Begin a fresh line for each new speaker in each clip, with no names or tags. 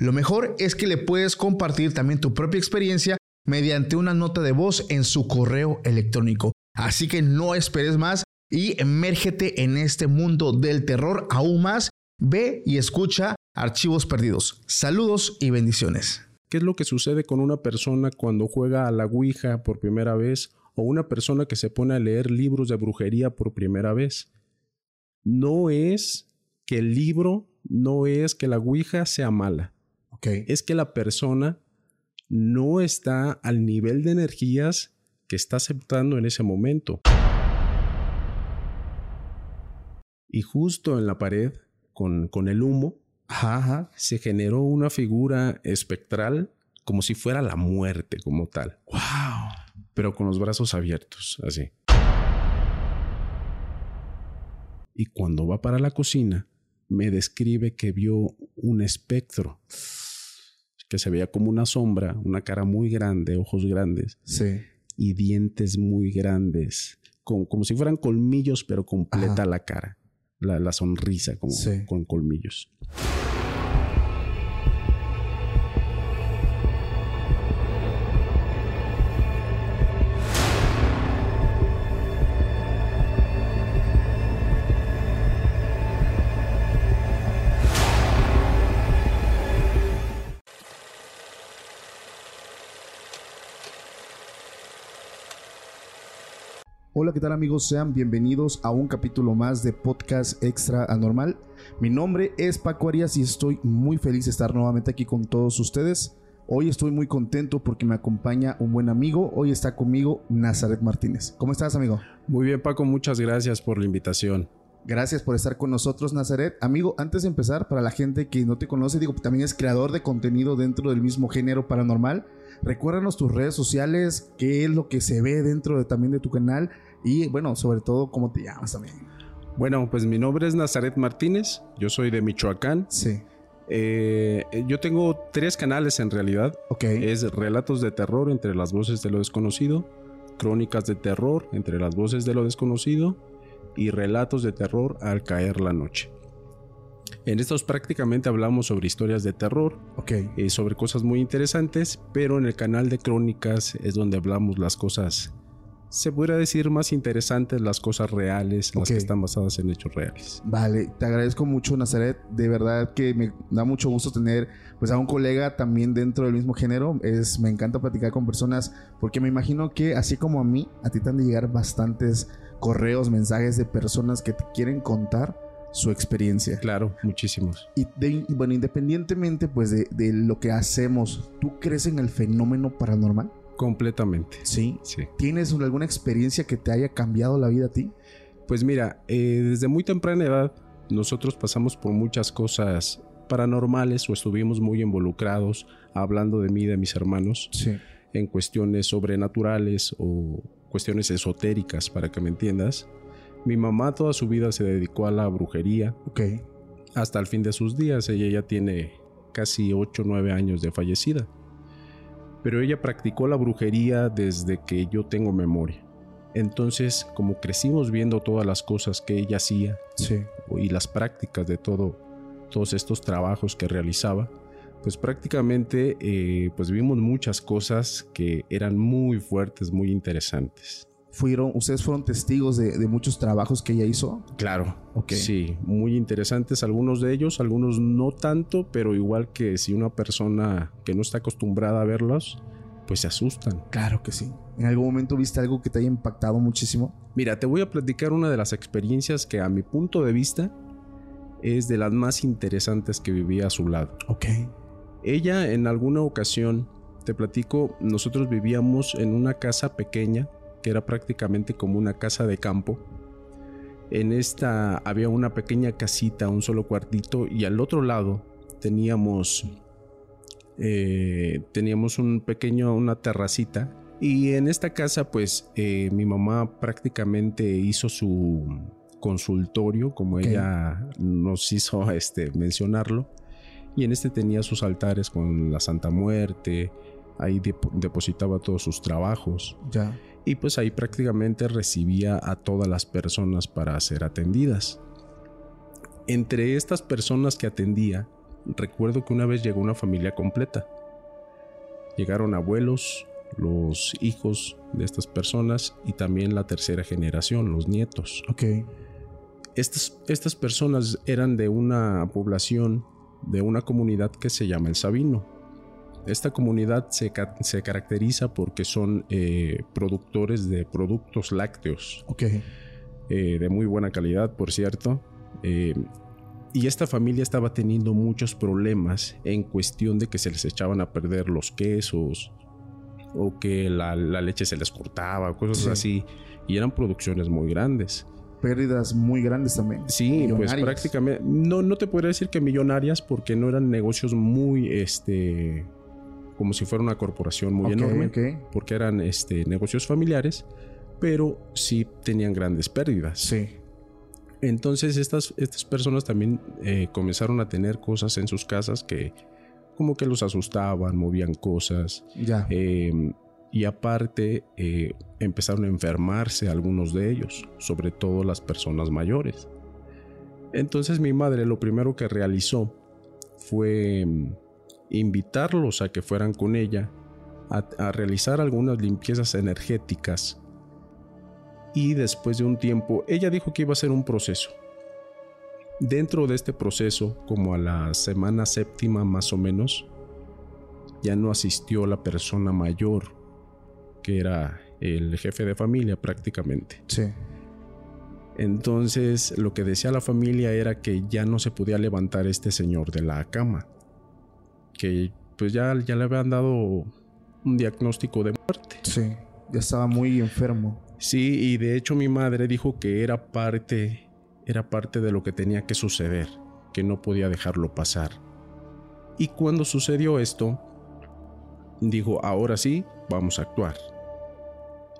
Lo mejor es que le puedes compartir también tu propia experiencia mediante una nota de voz en su correo electrónico. Así que no esperes más y emérgete en este mundo del terror aún más. Ve y escucha Archivos Perdidos. Saludos y bendiciones.
¿Qué es lo que sucede con una persona cuando juega a la Ouija por primera vez o una persona que se pone a leer libros de brujería por primera vez? No es que el libro, no es que la Ouija sea mala es que la persona no está al nivel de energías que está aceptando en ese momento. Y justo en la pared, con, con el humo, se generó una figura espectral como si fuera la muerte como tal.
¡Wow!
Pero con los brazos abiertos, así. Y cuando va para la cocina, me describe que vio un espectro que se veía como una sombra, una cara muy grande, ojos grandes.
Sí.
Y dientes muy grandes, como, como si fueran colmillos, pero completa la cara. La, sonrisa como con colmillos.
Hola, ¿qué tal amigos? Sean bienvenidos a un capítulo más de Podcast Extra Anormal. Mi nombre es Paco Arias y estoy muy feliz de estar nuevamente aquí con todos ustedes. Hoy estoy muy contento porque me acompaña un buen amigo. Hoy está conmigo Nazaret Martínez. ¿Cómo estás, amigo?
Muy bien, Paco. Muchas gracias por la invitación.
Gracias por estar con nosotros, Nazaret. Amigo, antes de empezar, para la gente que no te conoce, digo, también es creador de contenido dentro del mismo género paranormal. Recuérdanos tus redes sociales, qué es lo que se ve dentro de, también de tu canal y bueno, sobre todo, ¿cómo te llamas también?
Bueno, pues mi nombre es Nazaret Martínez, yo soy de Michoacán.
Sí.
Eh, yo tengo tres canales en realidad.
Ok.
Es Relatos de Terror entre las voces de lo desconocido, Crónicas de Terror entre las voces de lo desconocido y Relatos de Terror al caer la noche. En estos prácticamente hablamos sobre historias de terror,
ok,
y eh, sobre cosas muy interesantes, pero en el canal de Crónicas es donde hablamos las cosas se podría decir más interesantes las cosas reales, las que están basadas en hechos reales.
Vale, te agradezco mucho Nazaret, de verdad que me da mucho gusto tener pues a un colega también dentro del mismo género, es me encanta platicar con personas porque me imagino que así como a mí, a ti te han de llegar bastantes correos, mensajes de personas que te quieren contar su experiencia.
Claro, muchísimos.
Y, bueno, independientemente pues de, de lo que hacemos, ¿tú crees en el fenómeno paranormal?
Completamente.
¿Sí? Sí. ¿Tienes alguna experiencia que te haya cambiado la vida a ti?
Pues mira, eh, desde muy temprana edad nosotros pasamos por muchas cosas paranormales o estuvimos muy involucrados hablando de mí y de mis hermanos
sí.
en cuestiones sobrenaturales o cuestiones esotéricas, para que me entiendas. Mi mamá toda su vida se dedicó a la brujería.
Ok.
Hasta el fin de sus días. Ella ya tiene casi 8 o 9 años de fallecida pero ella practicó la brujería desde que yo tengo memoria. Entonces, como crecimos viendo todas las cosas que ella hacía y las prácticas de todo, todos estos trabajos que realizaba, pues prácticamente eh, pues vimos muchas cosas que eran muy fuertes, muy interesantes
fueron, ustedes fueron testigos de, muchos trabajos que ella hizo.
Claro, sí, muy interesantes algunos de ellos, algunos no tanto, pero igual que si una persona que no está acostumbrada a verlos, pues se asustan.
Claro que sí. ¿En algún momento viste algo que te haya impactado muchísimo?
Mira, te voy a platicar una de las experiencias que a mi punto de vista es de las más interesantes que viví a su lado.
Ok.
Ella en alguna ocasión, te platico, nosotros vivíamos en una casa pequeña que era prácticamente como una casa de campo. En esta había una pequeña casita, un solo cuartito, y al otro lado teníamos eh, teníamos un pequeño, una terracita. Y en esta casa, pues, eh, mi mamá prácticamente hizo su consultorio, como ella nos hizo este, mencionarlo. Y en este tenía sus altares con la Santa Muerte, ahí depositaba todos sus trabajos.
Ya.
Y pues ahí prácticamente recibía a todas las personas para ser atendidas. Entre estas personas que atendía, recuerdo que una vez llegó una familia completa. Llegaron abuelos, los hijos de estas personas y también la tercera generación, los nietos.
Ok.
Estas, estas personas eran de una población, de una comunidad que se llama El Sabino. Esta comunidad se, caracteriza porque son eh, productores de productos lácteos.
Ok.
Eh, de muy buena calidad, por cierto. Eh, y esta familia estaba teniendo muchos problemas en cuestión de que se les echaban a perder los quesos o que la, leche se les cortaba, cosas así. Y eran producciones muy grandes.
Pérdidas muy grandes también.
Sí, pues prácticamente. No, no te podría decir que millonarias porque no eran negocios muy, este, como si fuera una corporación muy enorme. Porque eran, este, negocios familiares, pero sí tenían grandes pérdidas.
Sí.
Entonces estas, estas personas también eh, comenzaron a tener cosas en sus casas que como que los asustaban, movían cosas.
Ya.
Em, y aparte eh, empezaron a enfermarse algunos de ellos, sobre todo las personas mayores. Entonces mi madre lo primero que realizó fue em, invitarlos a que fueran con ella a realizar algunas limpiezas energéticas y después de un tiempo ella dijo que iba a ser un proceso. Dentro de este proceso, como a la semana séptima más o menos, ya no asistió la persona mayor, que era el jefe de familia prácticamente.
Sí.
Entonces lo que decía la familia era que ya no se podía levantar este señor de la cama, que pues ya, ya le habían dado un diagnóstico de muerte.
Sí, ya estaba muy enfermo.
Sí, y de hecho mi madre dijo que era parte, era parte de lo que tenía que suceder, que no podía dejarlo pasar. Y cuando sucedió esto, dijo, ahora sí, vamos a actuar.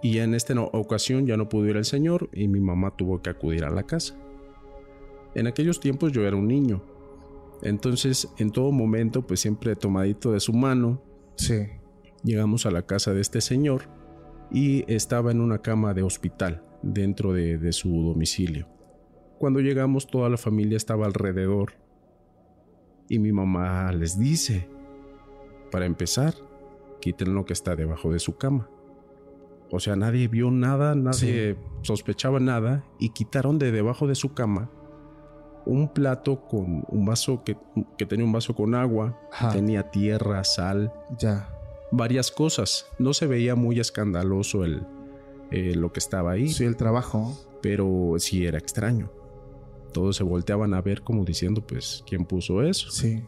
Y en esta ocasión ya no pudo ir el señor y mi mamá tuvo que acudir a la casa. En aquellos tiempos yo era un niño. Entonces, en todo momento, pues siempre tomadito de su mano,
sí.
llegamos a la casa de este señor y estaba en una cama de hospital dentro de, su domicilio. Cuando llegamos toda la familia estaba alrededor y mi mamá les dice, para empezar, quiten lo que está debajo de su cama. O sea, nadie vio nada, nadie sospechaba nada y quitaron de debajo de su cama un plato con un vaso que, tenía un vaso con agua, tenía tierra, sal.
Ya
varias cosas. No se veía muy escandaloso el, eh, lo que estaba ahí.
Sí, el trabajo.
Pero sí era extraño. Todos se volteaban a ver como diciendo, pues, ¿quién puso eso?
Sí.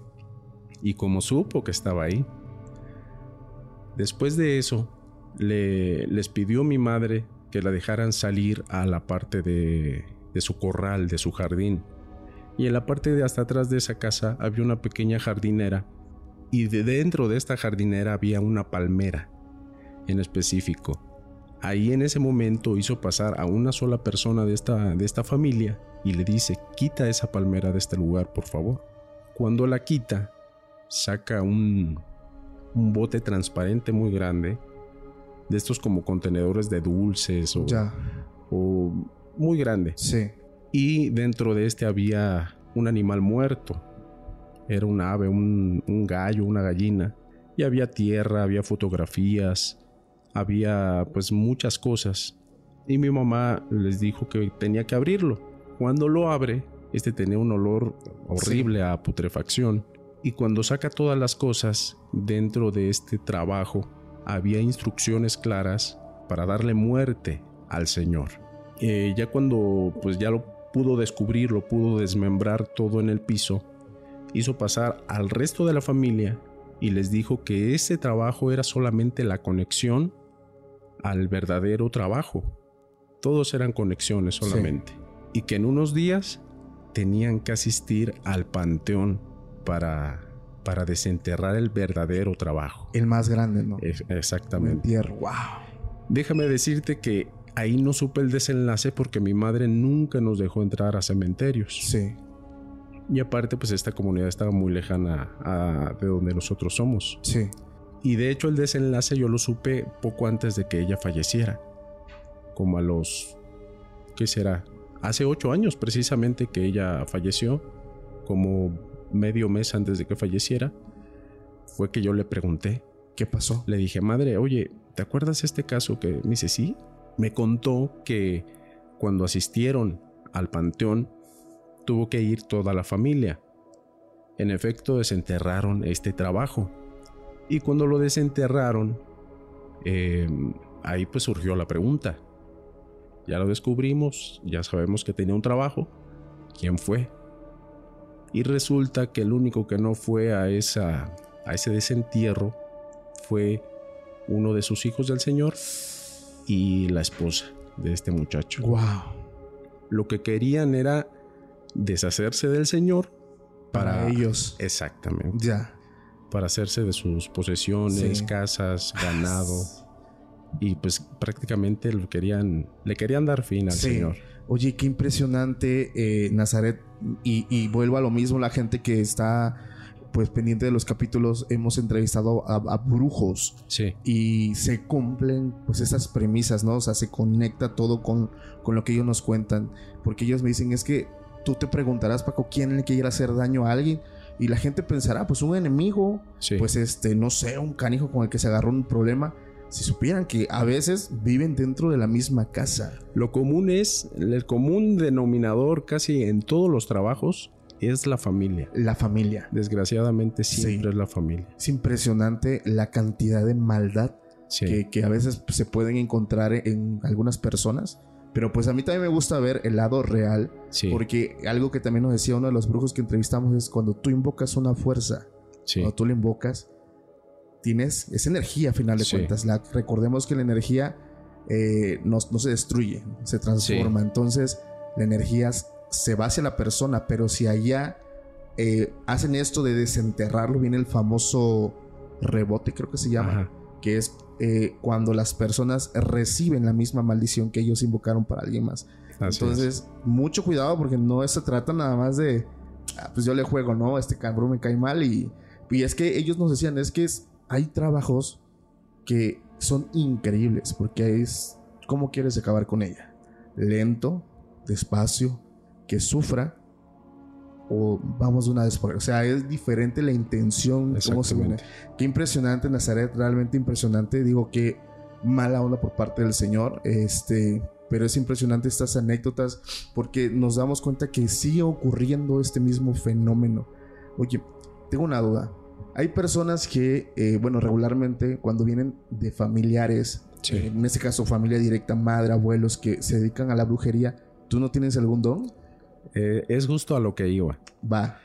Y como supo que estaba ahí. Después de eso, le, les pidió mi madre que la dejaran salir a la parte de, de su corral, de su jardín. Y en la parte de hasta atrás de esa casa había una pequeña jardinera y de dentro de esta jardinera había una palmera en específico. Ahí en ese momento hizo pasar a una sola persona de esta, de esta familia y le dice, quita esa palmera de este lugar, por favor. Cuando la quita, saca un, un bote transparente muy grande, de estos como contenedores de dulces o,
ya.
o muy grande.
Sí.
Y dentro de este había un animal muerto, era un ave, un, gallo, una gallina. Y había tierra, había fotografías, había pues muchas cosas. Y mi mamá les dijo que tenía que abrirlo. Cuando lo abre, este tenía un olor horrible a putrefacción. Y cuando saca todas las cosas dentro de este trabajo, había instrucciones claras para darle muerte al Señor. Eh, ya cuando pues ya lo pudo descubrir, lo pudo desmembrar todo en el piso, hizo pasar al resto de la familia y les dijo que ese trabajo era solamente la conexión al verdadero trabajo. Todos eran conexiones solamente. Y que en unos días tenían que asistir al panteón para, para desenterrar el verdadero trabajo.
El más grande, ¿no?
Es- exactamente.
Entierro, wow.
Déjame decirte que ahí no supe el desenlace porque mi madre nunca nos dejó entrar a cementerios.
Sí,
Y aparte, pues esta comunidad estaba muy lejana a- de donde nosotros somos.
sí.
Y de hecho el desenlace yo lo supe poco antes de que ella falleciera. Como a los... ¿Qué será? Hace ocho años precisamente que ella falleció. Como medio mes antes de que falleciera. Fue que yo le pregunté.
¿Qué pasó?
Le dije, madre, oye, ¿te acuerdas este caso que me dice sí? Me contó que cuando asistieron al panteón tuvo que ir toda la familia. En efecto, desenterraron este trabajo. Y cuando lo desenterraron, eh, ahí pues surgió la pregunta. Ya lo descubrimos, ya sabemos que tenía un trabajo. ¿Quién fue? Y resulta que el único que no fue a, esa, a ese desentierro fue uno de sus hijos del Señor y la esposa de este muchacho.
Wow.
Lo que querían era deshacerse del Señor
Para, ellos.
Exactamente.
Ya.
Para hacerse de sus posesiones,
Sí.
casas, ganado. Y pues prácticamente lo querían, le querían dar fin al
Sí.
Señor.
Oye, qué impresionante eh, Nazaret. Y, y vuelvo a lo mismo, la gente que está pues pendiente de los capítulos, hemos entrevistado a, a brujos
Sí,
y se cumplen pues esas premisas, ¿no? O sea, se conecta todo con, con lo que ellos nos cuentan. Porque ellos me dicen, es que tú te preguntarás, Paco, ¿quién le quiere hacer daño a alguien? Y la gente pensará, pues un enemigo,
sí.
pues este, no sé, un canijo con el que se agarró un problema. Si supieran que a veces viven dentro de la misma casa.
Lo común es, el común denominador casi en todos los trabajos es la familia.
La familia.
Desgraciadamente
Sí.
siempre es la familia.
Es impresionante la cantidad de maldad
Sí.
que, que a veces se pueden encontrar en algunas personas. Pero pues a mí también me gusta ver el lado real.
sí.
Porque algo que también nos decía uno de los brujos que entrevistamos es cuando tú invocas una fuerza, cuando tú la invocas, tienes esa energía a final de cuentas. La, recordemos que la energía eh, no, no se destruye, se transforma. Entonces la energía se va hacia la persona, pero si allá eh, hacen esto de desenterrarlo, viene el famoso rebote, creo que se llama,
Ajá.
que es eh, cuando las personas reciben la misma maldición que ellos invocaron para alguien más.
Así es.
Entonces, mucho cuidado porque no se trata nada más de, "Ah, pues yo le juego, ¿no? Este cabrón me cae mal y, y es que ellos nos decían, es que es, hay trabajos que son increíbles porque es, ¿cómo quieres acabar con ella? Lento, despacio, que sufra o vamos de una vez por O sea, es diferente la intención, cómo se.
Exactamente.
Qué impresionante Nazaret, realmente impresionante. Digo que mala onda por parte del Señor, este, pero es impresionante estas anécdotas porque nos damos cuenta que sigue ocurriendo este mismo fenómeno. Oye, tengo una duda. Hay personas que, eh, bueno, regularmente cuando vienen de familiares,
Sí.
en este caso familia directa, madre, abuelos, que se dedican a la brujería, ¿tú no tienes algún don?
Eh, es justo a lo que iba.
Va,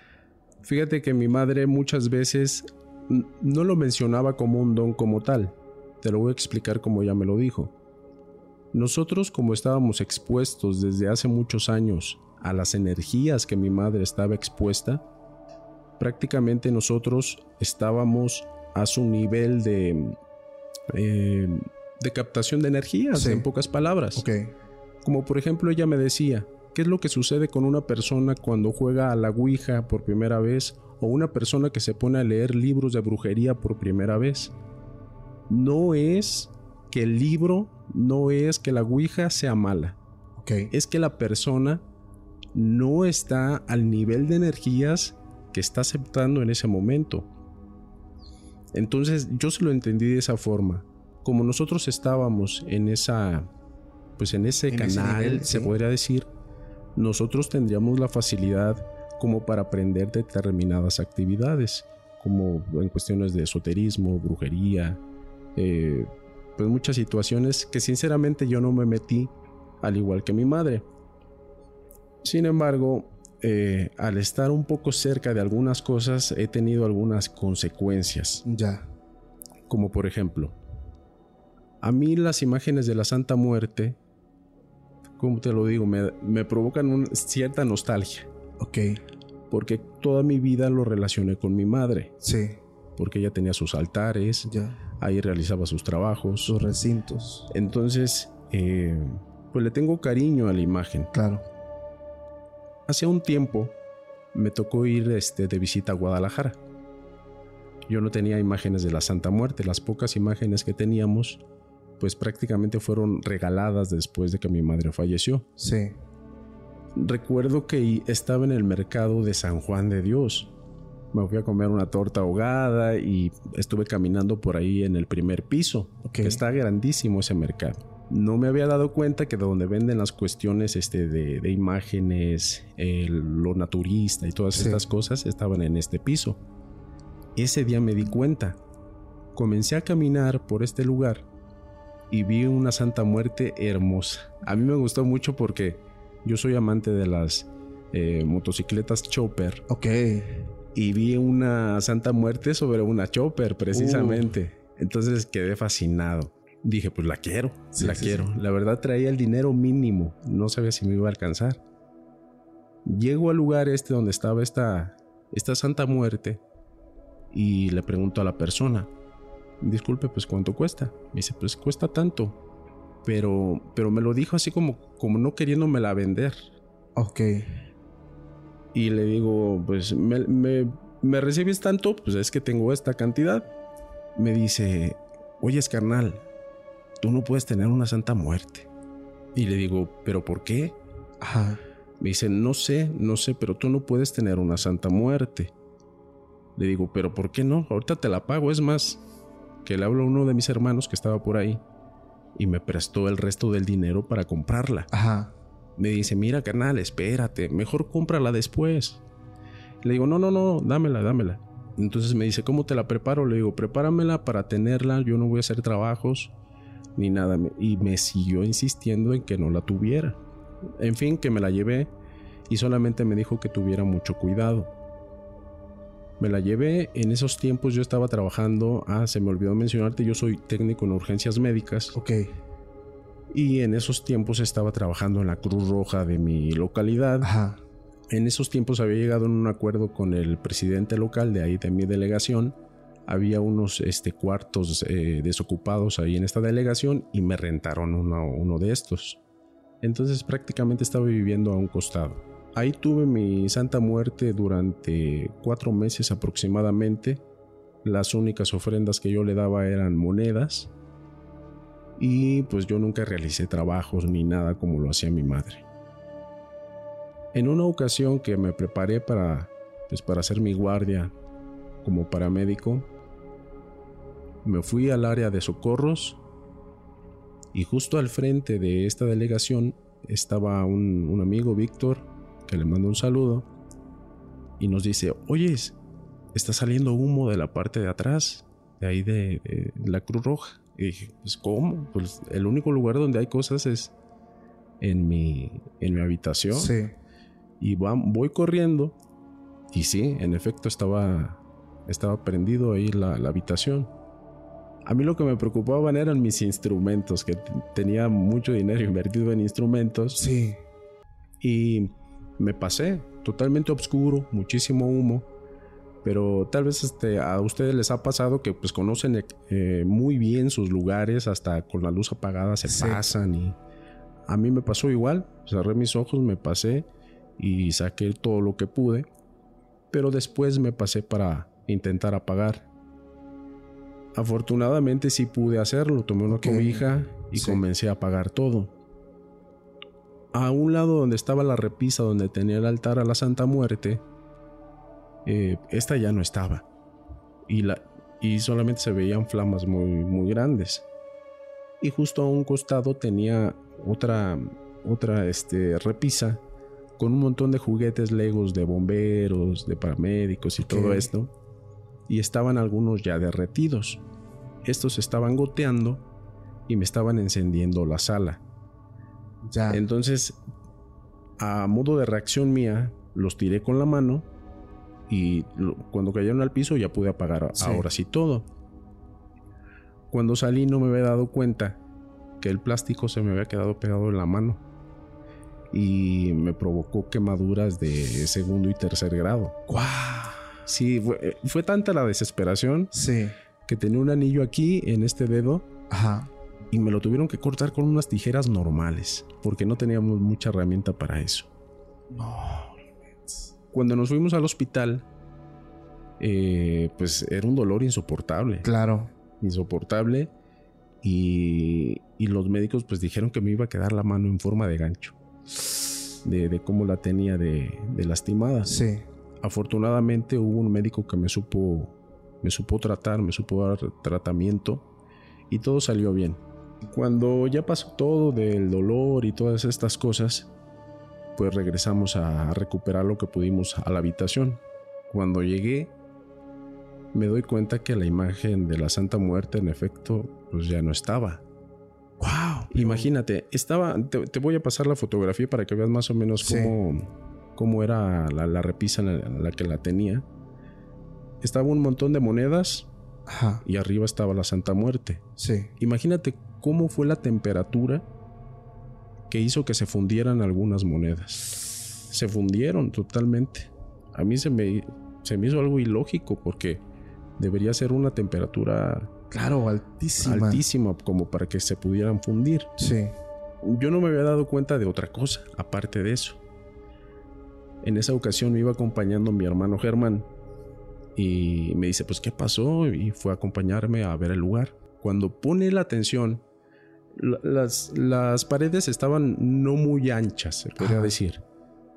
Fíjate que mi madre muchas veces no lo mencionaba como un don como tal. Te lo voy a explicar como ella me lo dijo. Nosotros como estábamos expuestos desde hace muchos años a las energías que mi madre estaba expuesta, prácticamente nosotros estábamos a su nivel de, eh, de captación de energías,
Sí.
en pocas palabras.
ok.
Como por ejemplo ella me decía, ¿qué es lo que sucede con una persona cuando juega a la Ouija por primera vez o una persona que se pone a leer libros de brujería por primera vez? No es que el libro, no es que la Ouija sea mala,
Ok.
es que la persona no está al nivel de energías que está aceptando en ese momento. Entonces yo se lo entendí de esa forma. Como nosotros estábamos en esa pues en ese
En ese
canal,
nivel,
se
sí.
podría decir, nosotros tendríamos la facilidad como para aprender determinadas actividades, como en cuestiones de esoterismo, brujería, eh, pues muchas situaciones que sinceramente yo no me metí, al igual que mi madre. Sin embargo, eh, al estar un poco cerca de algunas cosas, he tenido algunas consecuencias,
Ya.
como por ejemplo, a mí las imágenes de la Santa Muerte, como te lo digo, me, me provocan una cierta nostalgia.
Ok.
porque toda mi vida lo relacioné con mi madre.
Sí.
Porque ella tenía sus altares,
Ya.
ahí realizaba sus trabajos.
Sus recintos.
Entonces, eh, pues le tengo cariño a la imagen.
Claro.
Hace un tiempo me tocó ir este, de visita a Guadalajara. Yo no tenía imágenes de la Santa Muerte, las pocas imágenes que teníamos, pues prácticamente fueron regaladas después de que mi madre falleció.
Sí.
Recuerdo que estaba en el mercado de San Juan de Dios. Me fui a comer una torta ahogada y estuve caminando por ahí en el primer piso.
Ok.
que Está grandísimo ese mercado. No me había dado cuenta que donde venden las cuestiones este, de, de imágenes, el- lo naturista y todas
Sí.
estas cosas estaban en este piso. Ese día me di cuenta. Comencé a caminar por este lugar y vi una Santa Muerte hermosa. A mí me gustó mucho porque yo soy amante de las eh, motocicletas Chopper
Ok.
y vi una Santa Muerte sobre una Chopper precisamente. Entonces quedé fascinado. Dije, pues la quiero,
Sí,
la
sí,
quiero.
sí.
La verdad traía el dinero mínimo, no sabía si me iba a alcanzar. Llego al lugar este donde estaba esta, esta Santa Muerte y le pregunto a la persona, disculpe, pues cuánto cuesta. Me dice, pues cuesta tanto. Pero, pero me lo dijo así como, como no queriéndomela vender.
Ok.
Y le digo, pues, ¿me, me, me recibes tanto? Pues es que tengo esta cantidad. Me dice, oyes carnal, tú no puedes tener una santa muerte. Y le digo, ¿pero por qué?
Ajá.
Me dice, no sé, no sé, pero tú no puedes tener una santa muerte. Le digo, ¿pero por qué no? Ahorita te la pago, es más. Que le hablo a uno de mis hermanos que estaba por ahí y me prestó el resto del dinero para comprarla.
Ajá.
Me dice, mira, carnal, espérate, mejor cómprala después. Le digo, no, no, no, dámela, dámela. Entonces me dice, ¿cómo te la preparo? Le digo, prepáramela para tenerla, yo no voy a hacer trabajos ni nada. Y me siguió insistiendo en que no la tuviera. En fin, que me la llevé y solamente me dijo que tuviera mucho cuidado. Me la llevé, en esos tiempos yo estaba trabajando, ah, se me olvidó mencionarte, yo soy técnico en urgencias médicas.
Ok.
Y en esos tiempos estaba trabajando en la Cruz Roja de mi localidad.
Ajá.
En esos tiempos había llegado en un acuerdo con el presidente local de ahí de mi delegación. Había unos este, cuartos eh, desocupados ahí en esta delegación y me rentaron uno, uno de estos. Entonces prácticamente estaba viviendo a un costado. Ahí tuve mi santa muerte durante cuatro meses aproximadamente. Las únicas ofrendas que yo le daba eran monedas y pues yo nunca realicé trabajos ni nada como lo hacía mi madre. En una ocasión que me preparé para pues para hacer mi guardia como paramédico, me fui al área de socorros y justo al frente de esta delegación estaba un, un amigo, Víctor, que le mando un saludo, y nos dice, oyes, está saliendo humo de la parte de atrás, de ahí de, de la Cruz Roja. Y dije, pues ¿cómo? Pues el único lugar donde hay cosas es en mi, en mi habitación.
Sí.
Y va- voy corriendo. Y sí, en efecto estaba, estaba prendido ahí la, la habitación. A mí lo que me preocupaban eran mis instrumentos, que tenía mucho dinero invertido en instrumentos.
Sí.
Y me pasé, totalmente oscuro, muchísimo humo. Pero tal vez este, a ustedes les ha pasado que pues conocen eh, muy bien sus lugares, hasta con la luz apagada se
Sí.
pasan y a mí me pasó igual, cerré mis ojos, me pasé y saqué todo lo que pude, pero después me pasé para intentar apagar. Afortunadamente sí pude hacerlo, tomé una
Ok.
cobija y
Sí.
comencé a apagar todo. A un lado donde estaba la repisa donde tenía el altar a la Santa Muerte, eh, esta ya no estaba. Y, la, y solamente se veían flamas muy, muy grandes. Y justo a un costado tenía otra, otra este, repisa con un montón de juguetes legos de bomberos, de paramédicos y todo esto. Y estaban algunos ya derretidos. Estos estaban goteando y me estaban encendiendo la sala.
Ya.
Entonces, a modo de reacción mía, los tiré con la mano y lo- cuando cayeron al piso ya pude apagar
Sí.
ahora sí todo. Cuando salí no me había dado cuenta que el plástico se me había quedado pegado en la mano. y me provocó quemaduras de segundo y tercer grado.
¡Guau!
Sí, fue, fue tanta la desesperación
Sí.
que tenía un anillo aquí en este dedo
Ajá.
Y me lo tuvieron que cortar con unas tijeras normales porque no teníamos mucha herramienta para eso. Cuando nos fuimos al hospital, eh, pues era un dolor insoportable,
Claro.
insoportable y, y los médicos pues dijeron que me iba a quedar la mano en forma de gancho, de, de cómo la tenía de, de lastimada.
Sí.
Afortunadamente hubo un médico que me supo, me supo tratar, me supo dar tratamiento y todo salió bien. Cuando ya pasó todo del dolor y todas estas cosas, pues regresamos a recuperar lo que pudimos a la habitación. Cuando llegué, me doy cuenta que la imagen de la Santa Muerte en efecto pues ya no estaba.
¡Wow!
Imagínate, estaba, te, te voy a pasar la fotografía para que veas más o menos
Sí.
cómo, cómo era la, la repisa en la, en la que la tenía. Estaba un montón de monedas
Ajá.
y arriba estaba la Santa Muerte.
Sí.
Imagínate cómo fue la temperatura que hizo que se fundieran algunas monedas. Se fundieron totalmente. A mí se me, se me hizo algo ilógico porque debería ser una temperatura
Claro, altísima.
altísima como para que se pudieran fundir.
Sí.
Yo no me había dado cuenta de otra cosa, aparte de eso. En esa ocasión me iba acompañando mi hermano Germán y me dice, pues, ¿qué pasó? Y fue a acompañarme a ver el lugar. Cuando pone la atención, las, las paredes estaban no muy anchas, se podría
Ajá.
decir.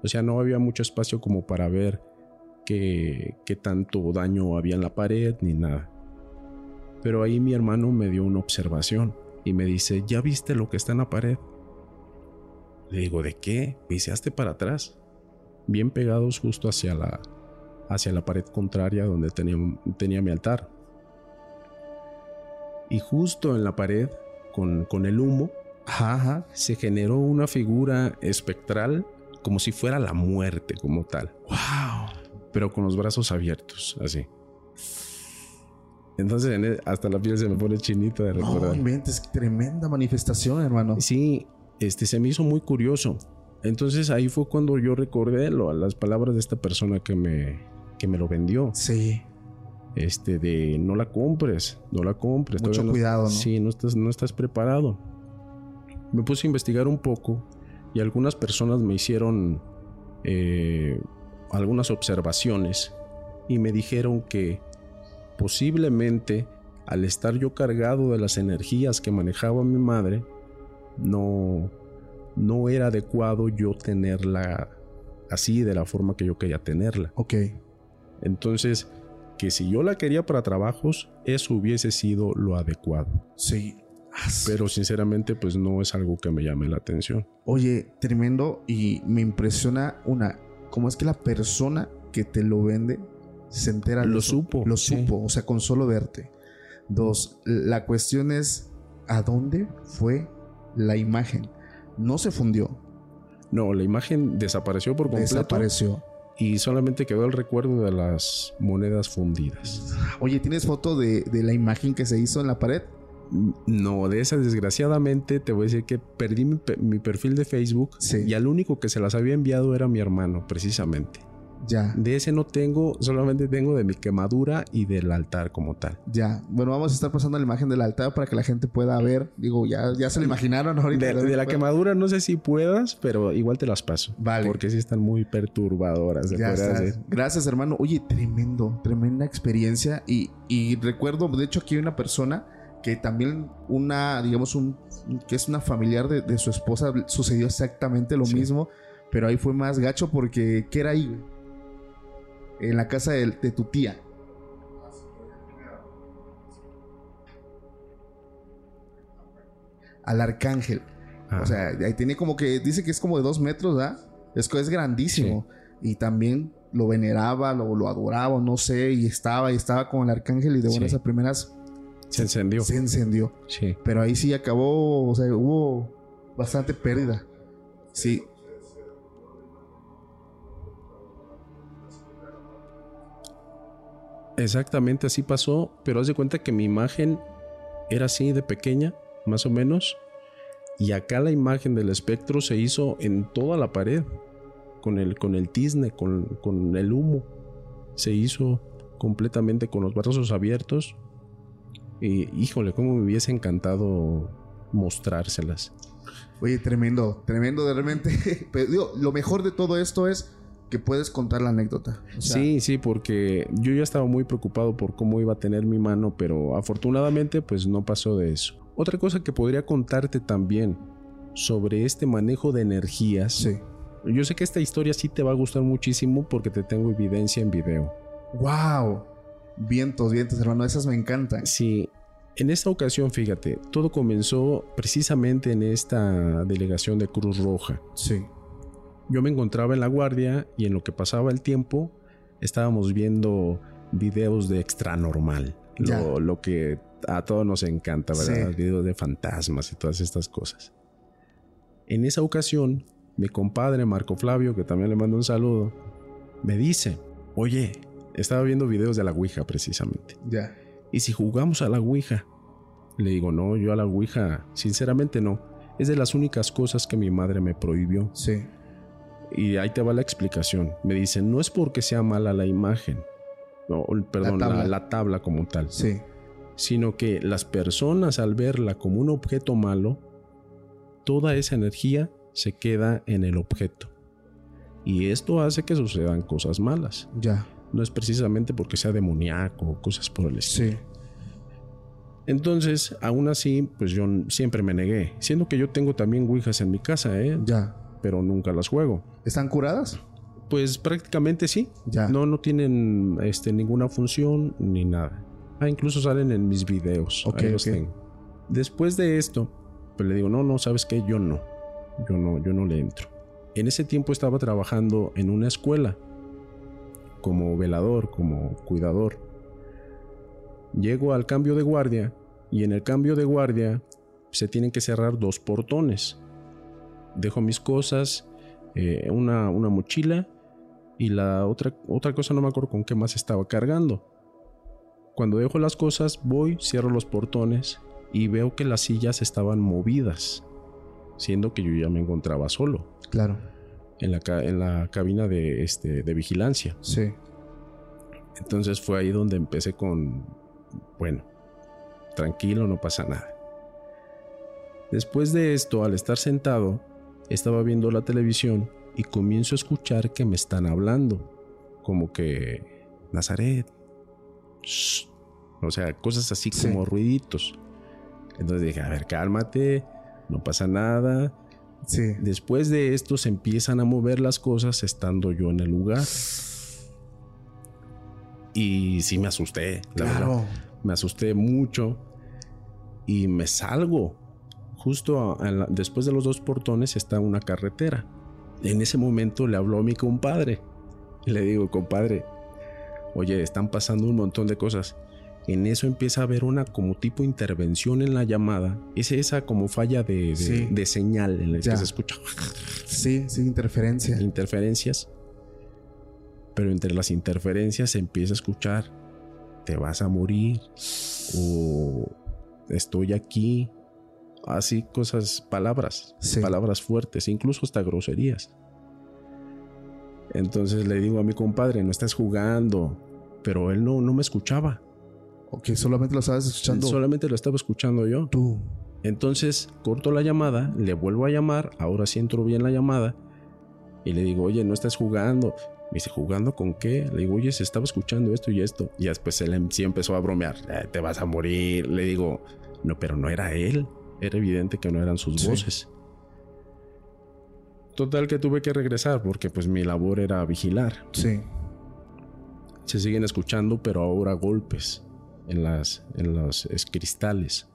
O sea, no había mucho espacio como para ver qué, qué tanto daño había en la pared ni nada. Pero ahí mi hermano me dio una observación y me dice, ¿ya viste lo que está en la pared? Le digo, ¿de qué? Hazte para atrás. Bien pegados justo hacia la, hacia la pared contraria donde tenía, tenía mi altar. Y justo en la pared, con, con el humo,
Ajá, ajá.
se generó una figura espectral como si fuera la muerte como tal
¡Wow!
pero con los brazos abiertos, así. Entonces en e- hasta la piel se me pone chinita de
No
recordar.
inventes, tremenda manifestación, hermano.
sí, este se me hizo muy curioso. Entonces ahí fue cuando yo recordé lo, las palabras de esta persona que me, que me lo vendió.
Sí.
Este de no la compres, no la compres.
Mucho
todavía no-
cuidado, ¿no?
Sí, no estás, no estás preparado. Me puse a investigar un poco y algunas personas me hicieron eh, algunas observaciones y me dijeron que posiblemente al estar yo cargado de las energías que manejaba mi madre, no, no era adecuado yo tenerla así de la forma que yo quería tenerla.
Ok.
Entonces, que si yo la quería para trabajos, eso hubiese sido lo adecuado.
Sí.
Pero sinceramente, pues no es algo que me llame la atención.
Oye, tremendo y me impresiona una, cómo es que la persona que te lo vende se entera
Lo
eso?
supo,
Lo
sí.
supo, o sea, con solo verte. Dos, la cuestión es ¿a dónde fue la imagen? No se fundió,
No, la imagen desapareció por completo
desapareció.
Y solamente quedó el recuerdo de las monedas fundidas.
Oye, ¿tienes foto de, de la imagen que se hizo en la pared?
No, de esas desgraciadamente te voy a decir que perdí mi, mi perfil de Facebook
Sí.
y al único que se las había enviado era mi hermano, precisamente.
Ya,
De ese no tengo, solamente tengo de mi quemadura y del altar como tal.
ya. Bueno, vamos a estar pasando la imagen del altar para que la gente pueda ver. Digo, ya, ya se lo imaginaron ahorita.
De, de la quemadura no sé si puedas, pero igual te las paso.
Vale.
Porque sí están muy perturbadoras.
Ya está. Gracias, hermano. Oye, tremendo, tremenda experiencia. Y, y recuerdo, de hecho, aquí hay una persona que también una, digamos, un, que es una familiar de, de su esposa, sucedió exactamente lo
Sí.
mismo, pero ahí fue más gacho porque, ¿qué era ahí? En la casa de, de tu tía. Al arcángel.
Ah,
O sea, ahí tiene como que, dice que es como de dos metros, ¿verdad? Es que es grandísimo. Y también lo veneraba, lo, lo adoraba, no sé, y estaba, y estaba con el arcángel y de buenas
Sí.
a primeras
se encendió.
se encendió.
Sí.
Pero ahí sí acabó, o sea, hubo bastante pérdida. Sí.
Exactamente así pasó, pero haz de cuenta que mi imagen era así de pequeña, más o menos, Y acá la imagen del espectro se hizo en toda la pared, con el, con el tizne, con, con el humo. Se hizo completamente con los brazos abiertos. Y híjole, cómo me hubiese encantado mostrárselas.
Oye, tremendo, tremendo de realmente. Pero digo, lo mejor de todo esto es que puedes contar la anécdota.
O sea, sí, sí, porque yo ya estaba muy preocupado por cómo iba a tener mi mano, pero afortunadamente pues no pasó de eso. Otra cosa que podría contarte también sobre este manejo de energías.
Sí.
Yo sé que esta historia sí te va a gustar muchísimo porque te tengo evidencia en video.
¡Wow! Vientos, vientos, hermano, esas me encantan.
Sí, en esta ocasión, fíjate, todo comenzó precisamente en esta delegación de Cruz Roja.
Sí.
Yo me encontraba en la guardia y en lo que pasaba el tiempo estábamos viendo videos de extra normal. Lo, lo, que a todos nos encanta, ¿verdad? Videos de fantasmas y todas estas cosas. En esa ocasión, mi compadre Marco Flavio, que también le mando un saludo, me dice, oye, estaba viendo videos de la Ouija precisamente.
Ya.
¿Y si jugamos a la Ouija? Le digo, no, yo a la Ouija, sinceramente no. Es de las únicas cosas que mi madre me prohibió.
Sí.
Y ahí te va la explicación. Me dicen, no es porque sea mala la imagen, no, perdón, la tabla. como tal.
Sí.
Sino que las personas al verla como un objeto malo, toda esa energía se queda en el objeto. Y esto hace que sucedan cosas malas.
Ya.
No es precisamente porque sea demoníaco o cosas por el estilo.
Sí.
Entonces, aún así, pues yo siempre me negué. Siendo que yo tengo también ouijas en mi casa, ¿eh?
Ya.
Pero nunca las juego.
¿Están curadas?
Pues prácticamente sí.
Ya.
No, no tienen este, ninguna función ni nada. Ah, incluso salen en mis videos.
Ok,
Ahí los tengo. Después de esto, pues le digo, no, no, ¿sabes qué? Yo no. Yo no, yo no le entro. En ese tiempo estaba trabajando en una escuela como velador, como cuidador. Llego al cambio de guardia y en el cambio de guardia se tienen que cerrar dos portones. Dejo mis cosas, eh, una, una, mochila y la otra, otra cosa no me acuerdo con qué más estaba cargando. Cuando dejo las cosas voy, cierro los portones y veo que las sillas estaban movidas, siendo que yo ya me encontraba solo.
Claro
en la, en la cabina de, este, de vigilancia.
Sí.
Entonces fue ahí donde empecé con, bueno, tranquilo, no pasa nada. Después de esto, al estar sentado, estaba viendo la televisión y comienzo a escuchar que me están hablando, como que, Nazaret, o sea, cosas así como ruiditos. Entonces dije, a ver, cálmate, no pasa nada, Después de esto se empiezan a mover las cosas estando yo en el lugar. Y sí me asusté,
claro.
Me asusté mucho y me salgo. Justo después de los dos portones está una carretera. En ese momento le habló a mi compadre. Y le digo, compadre, oye, están pasando un montón de cosas. En eso empieza a haber una como tipo intervención en la llamada. Es esa como falla de, señal en la que se escucha.
Sí, sí, interferencia.
Interferencias. Pero entre las interferencias se empieza a escuchar, te vas a morir. O estoy aquí. Así cosas, palabras. Palabras fuertes, incluso hasta groserías. Entonces le digo a mi compadre, no estás jugando. Pero él no, no me escuchaba.
Ok, solamente lo estabas escuchando.
Solamente lo estaba escuchando yo.
Tú.
Entonces corto la llamada, le vuelvo a llamar, ahora sí entro bien la llamada y le digo, oye, no estás jugando. Me dice, ¿jugando con qué? Le digo, oye, se estaba escuchando esto y esto. Y después él em, sí empezó a bromear, eh, te vas a morir. Le digo, no, pero no era él. Era evidente que no eran sus voces. Total que tuve que regresar porque pues mi labor era vigilar.
Sí.
Se siguen escuchando, pero ahora golpes en, las, en los cristales.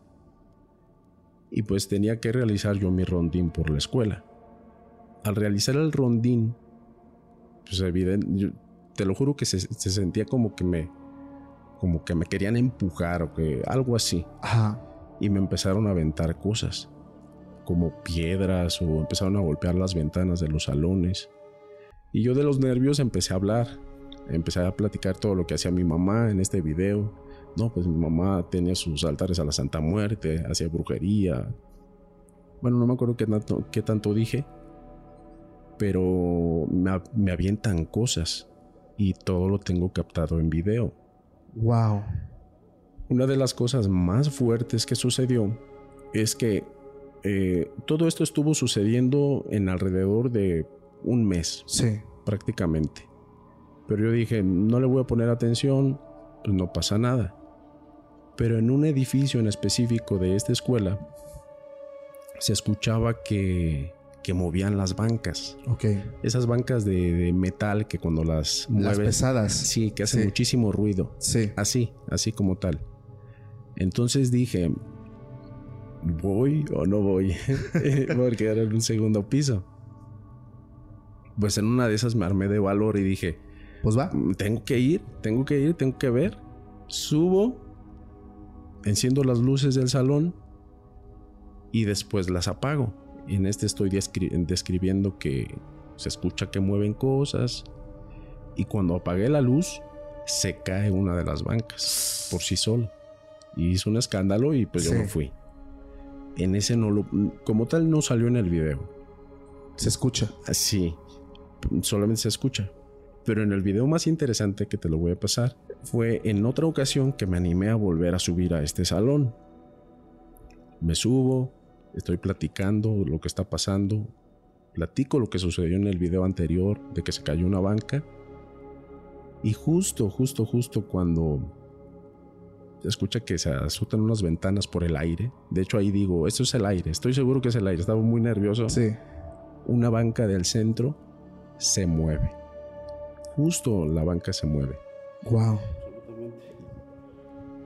Y pues tenía que realizar yo mi rondín por la escuela. Al realizar el rondín, pues evidente, te lo juro que se, sentía como que me como que me querían empujar o que algo así.
Ajá.
Y me empezaron a aventar cosas, como piedras o empezaron a golpear las ventanas de los salones. Y yo de los nervios empecé a hablar, empecé a platicar todo lo que hacía mi mamá en este video, no, pues mi mamá tenía sus altares a la Santa Muerte, hacía brujería. Bueno, no me acuerdo qué tanto, qué tanto dije, pero me, me avientan cosas y todo lo tengo captado en video.
Wow.
Una de las cosas más fuertes que sucedió es que eh, todo esto estuvo sucediendo en alrededor de un mes.
Sí.
Prácticamente. Pero yo dije, no le voy a poner atención, pues no pasa nada. Pero en un edificio en específico de esta escuela se escuchaba que, que movían las bancas.
Ok.
Esas bancas de, metal que cuando las
mueves. Las pesadas.
Sí, que hacen muchísimo ruido.
Sí.
Así, así como tal. Entonces dije, ¿voy o no voy? Porque era en un segundo piso. Pues en una de esas me armé de valor y dije,
pues va.
Mm, tengo que ir, tengo que ir, tengo que ver. Subo, enciendo las luces del salón y después las apago. Y en este estoy describiendo que se escucha que mueven cosas. Y cuando apagué la luz, se cae una de las bancas por sí solo. Y hizo un escándalo y pues yo me fui. En ese no lo. Como tal, no salió en el video.
Se escucha.
Sí, solamente se escucha. Pero en el video más interesante que te lo voy a pasar fue en otra ocasión que me animé a volver a subir a este salón. Me subo, estoy platicando lo que está pasando, platico lo que sucedió en el video anterior de que se cayó una banca. Y justo, justo, justo cuando escucha que se azotan unas ventanas por el aire. De hecho, ahí digo, esto es el aire, estoy seguro que es el aire, estaba muy nervioso.
Sí.
Una banca del centro se mueve justo la banca se mueve.
Wow.
Absolutamente.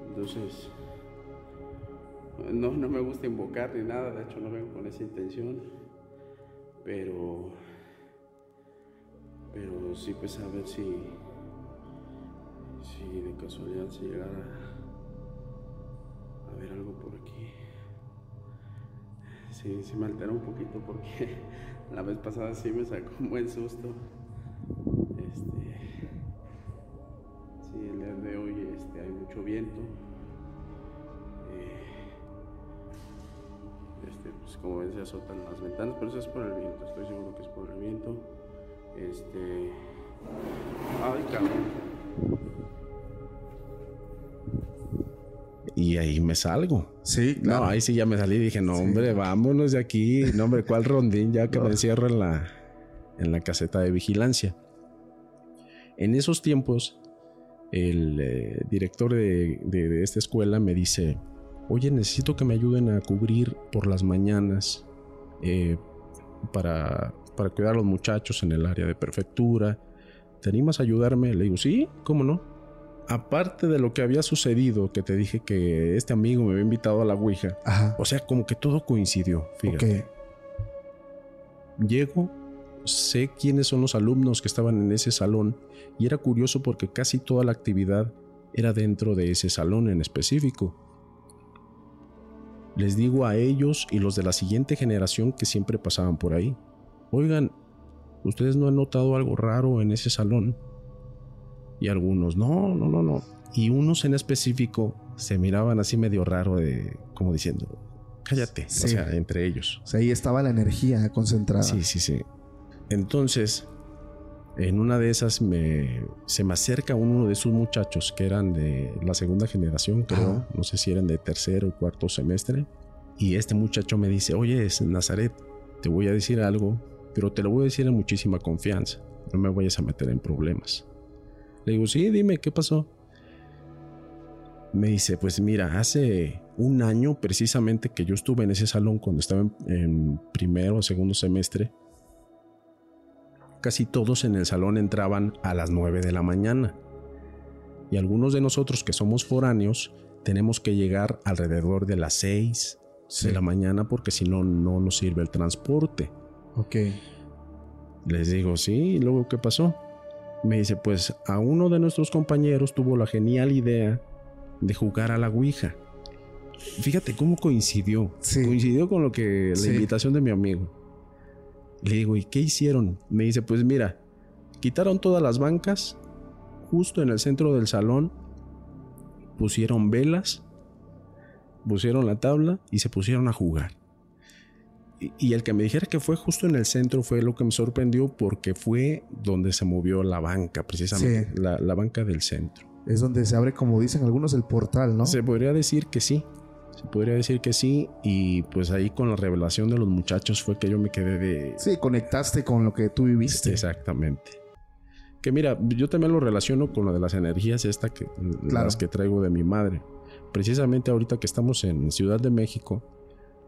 Entonces, no, no me gusta invocar ni nada, de hecho no vengo con esa intención, pero, pero sí pues a ver si, si de casualidad se llegara ver algo por aquí. Sí, sí me altera un poquito porque la vez pasada sí me sacó un buen susto. Este, sí, el día de hoy este, hay mucho viento. Eh, este, pues como ven se azotan las ventanas, pero eso es por el viento, estoy seguro que es por el viento. Este. Ay, cabrón.
Y ahí me salgo.
Sí, claro.
No, ahí sí ya me salí y dije, no, hombre, vámonos de aquí. No, hombre, ¿cuál rondín? Ya que me encierro en la, en la caseta de vigilancia. En esos tiempos, el eh, director de, esta escuela me dice, oye, necesito que me ayuden a cubrir por las mañanas eh, para, para cuidar a los muchachos en el área de prefectura. ¿Te animas a ayudarme? Le digo, sí, ¿cómo no? Aparte de lo que había sucedido, que te dije que este amigo me había invitado a la Ouija, o sea, como que todo coincidió, fíjate. Llego, sé quiénes son los alumnos que estaban en ese salón y era curioso porque casi toda la actividad era dentro de ese salón en específico. Les digo a ellos y los de la siguiente generación que siempre pasaban por ahí, oigan, ¿ustedes no han notado algo raro en ese salón? Y algunos, no, no, no, no. Y unos en específico se miraban así medio raro de, como diciendo, cállate, o sea, entre ellos.
O sea, ahí estaba la energía concentrada.
Sí, sí, sí. Entonces, en una de esas me, se me acerca uno de sus muchachos que eran de la segunda generación, creo, no sé si eran de tercero o cuarto semestre, y este muchacho me dice, oye, es Nazaret, te voy a decir algo, pero te lo voy a decir en muchísima confianza, no me vayas a meter en problemas. Le digo, sí, dime, ¿qué pasó? Me dice, pues mira, hace un año precisamente que yo estuve en ese salón cuando estaba en, en primero o segundo semestre, casi todos en el salón entraban a las 9 de la mañana. Y algunos de nosotros que somos foráneos tenemos que llegar alrededor de las 6 de la mañana porque si no, no nos sirve el transporte.
Ok.
Les digo, sí, ¿y luego qué pasó? Me dice, pues a uno de nuestros compañeros tuvo la genial idea de jugar a la Ouija. Fíjate cómo coincidió. Coincidió con lo que la invitación de mi amigo. Le digo, ¿y qué hicieron? Me dice, pues mira, quitaron todas las bancas, justo en el centro del salón, pusieron velas, pusieron la tabla y se pusieron a jugar. Y, el que me dijera que fue justo en el centro fue lo que me sorprendió porque fue donde se movió la banca, precisamente,
Sí.
la, la banca del centro.
Es donde se abre, como dicen algunos, el portal, ¿no?
Se podría decir que sí. Se podría decir que sí. Y pues ahí con la revelación de los muchachos fue que yo me quedé de.
Sí, conectaste con lo que tú viviste.
Exactamente. Que mira, yo también lo relaciono con lo de las energías, esta que,
Claro.
las que traigo de mi madre. Precisamente ahorita que estamos en Ciudad de México,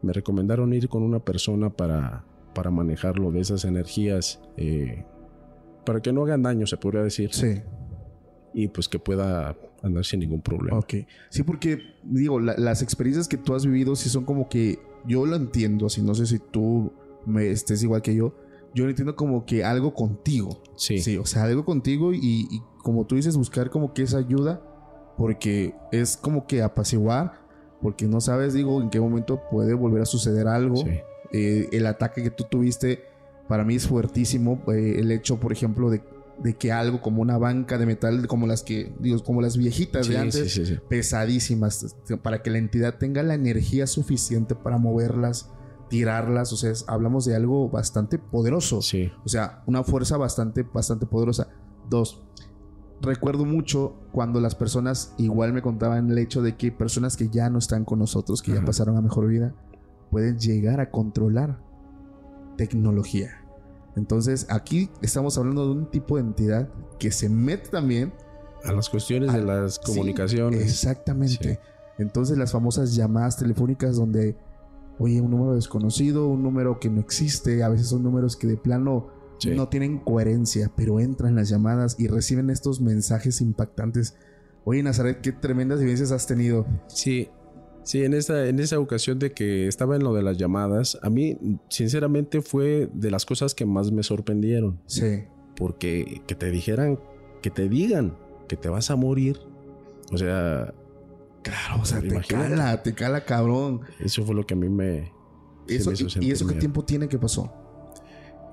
me recomendaron ir con una persona para, para manejarlo de esas energías, eh, para que no hagan daño, se podría decir,
Sí.
y pues que pueda andar sin ningún problema.
Ok. Sí, porque digo, la- las experiencias que tú has vivido sí son como que yo lo entiendo, así no sé si tú me estés igual que yo. Yo lo entiendo como que algo contigo.
Sí,
Sí, o sea, algo contigo y, y como tú dices, buscar como que esa ayuda, porque es como que apaciguar, porque no sabes, digo, en qué momento puede volver a suceder algo.
sí.
Eh, el ataque que tú tuviste para mí es fuertísimo. Eh, el hecho, por ejemplo, de, de que algo como una banca de metal, como las que, digo, como las viejitas
Sí,
de antes,
sí,
pesadísimas, este, para que la entidad tenga la energía suficiente para moverlas, tirarlas. O sea, hablamos de algo bastante poderoso.
Sí,
O sea, una fuerza bastante, bastante poderosa. Dos, recuerdo mucho cuando las personas igual me contaban el hecho de que personas que ya no están con nosotros, que ya pasaron a mejor vida, pueden llegar a controlar tecnología. Entonces, aquí estamos hablando de un tipo de entidad que se mete también
a las cuestiones de
Ah,
las
Sí,
comunicaciones.
exactamente.
Sí.
Entonces las famosas llamadas telefónicas donde, oye, un número desconocido, un número que no existe, a veces son números que de plano
Sí.
no tienen coherencia, pero entran las llamadas y reciben estos mensajes impactantes. Oye, Nazaret, qué tremendas vivencias has tenido.
Sí, sí, en esa, en esa ocasión de que estaba en lo de las llamadas, a mí, sinceramente, fue de las cosas que más me sorprendieron.
Sí,
Porque que te dijeran, que te digan que te vas a morir. O sea,
claro, o sea, te
Imagínate.
cala, te cala cabrón.
eso fue lo que a mí me.
Eso,
me hizo
y, y eso qué tiempo tiene que pasó?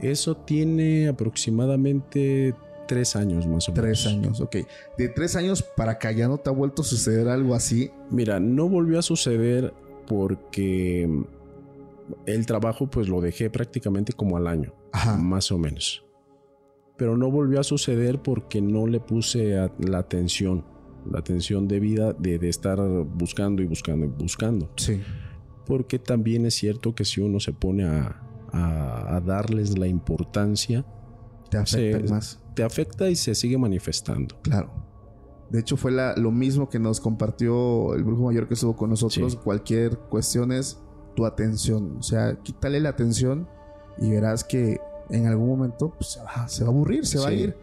Eso tiene aproximadamente tres años más o menos.
Tres años, ok. De tres años para acá ya no te ha vuelto a suceder algo así.
Mira, no volvió a suceder porque el trabajo pues lo dejé prácticamente como al año.
Ajá.
más o menos. Pero no volvió a suceder porque no le puse a- la atención, la atención debida de, de estar buscando y buscando y buscando.
Sí.
Porque también es cierto que si uno se pone a, a- a darles la importancia,
Te afecta
Sí.
más.
te afecta y se sigue manifestando.
Claro. De hecho, fue la- lo mismo que nos compartió el brujo mayor que estuvo con nosotros.
Sí.
Cualquier cuestión es tu atención. O sea, quítale la atención y verás que en algún momento pues, se, va, se va a aburrir, se va a ir.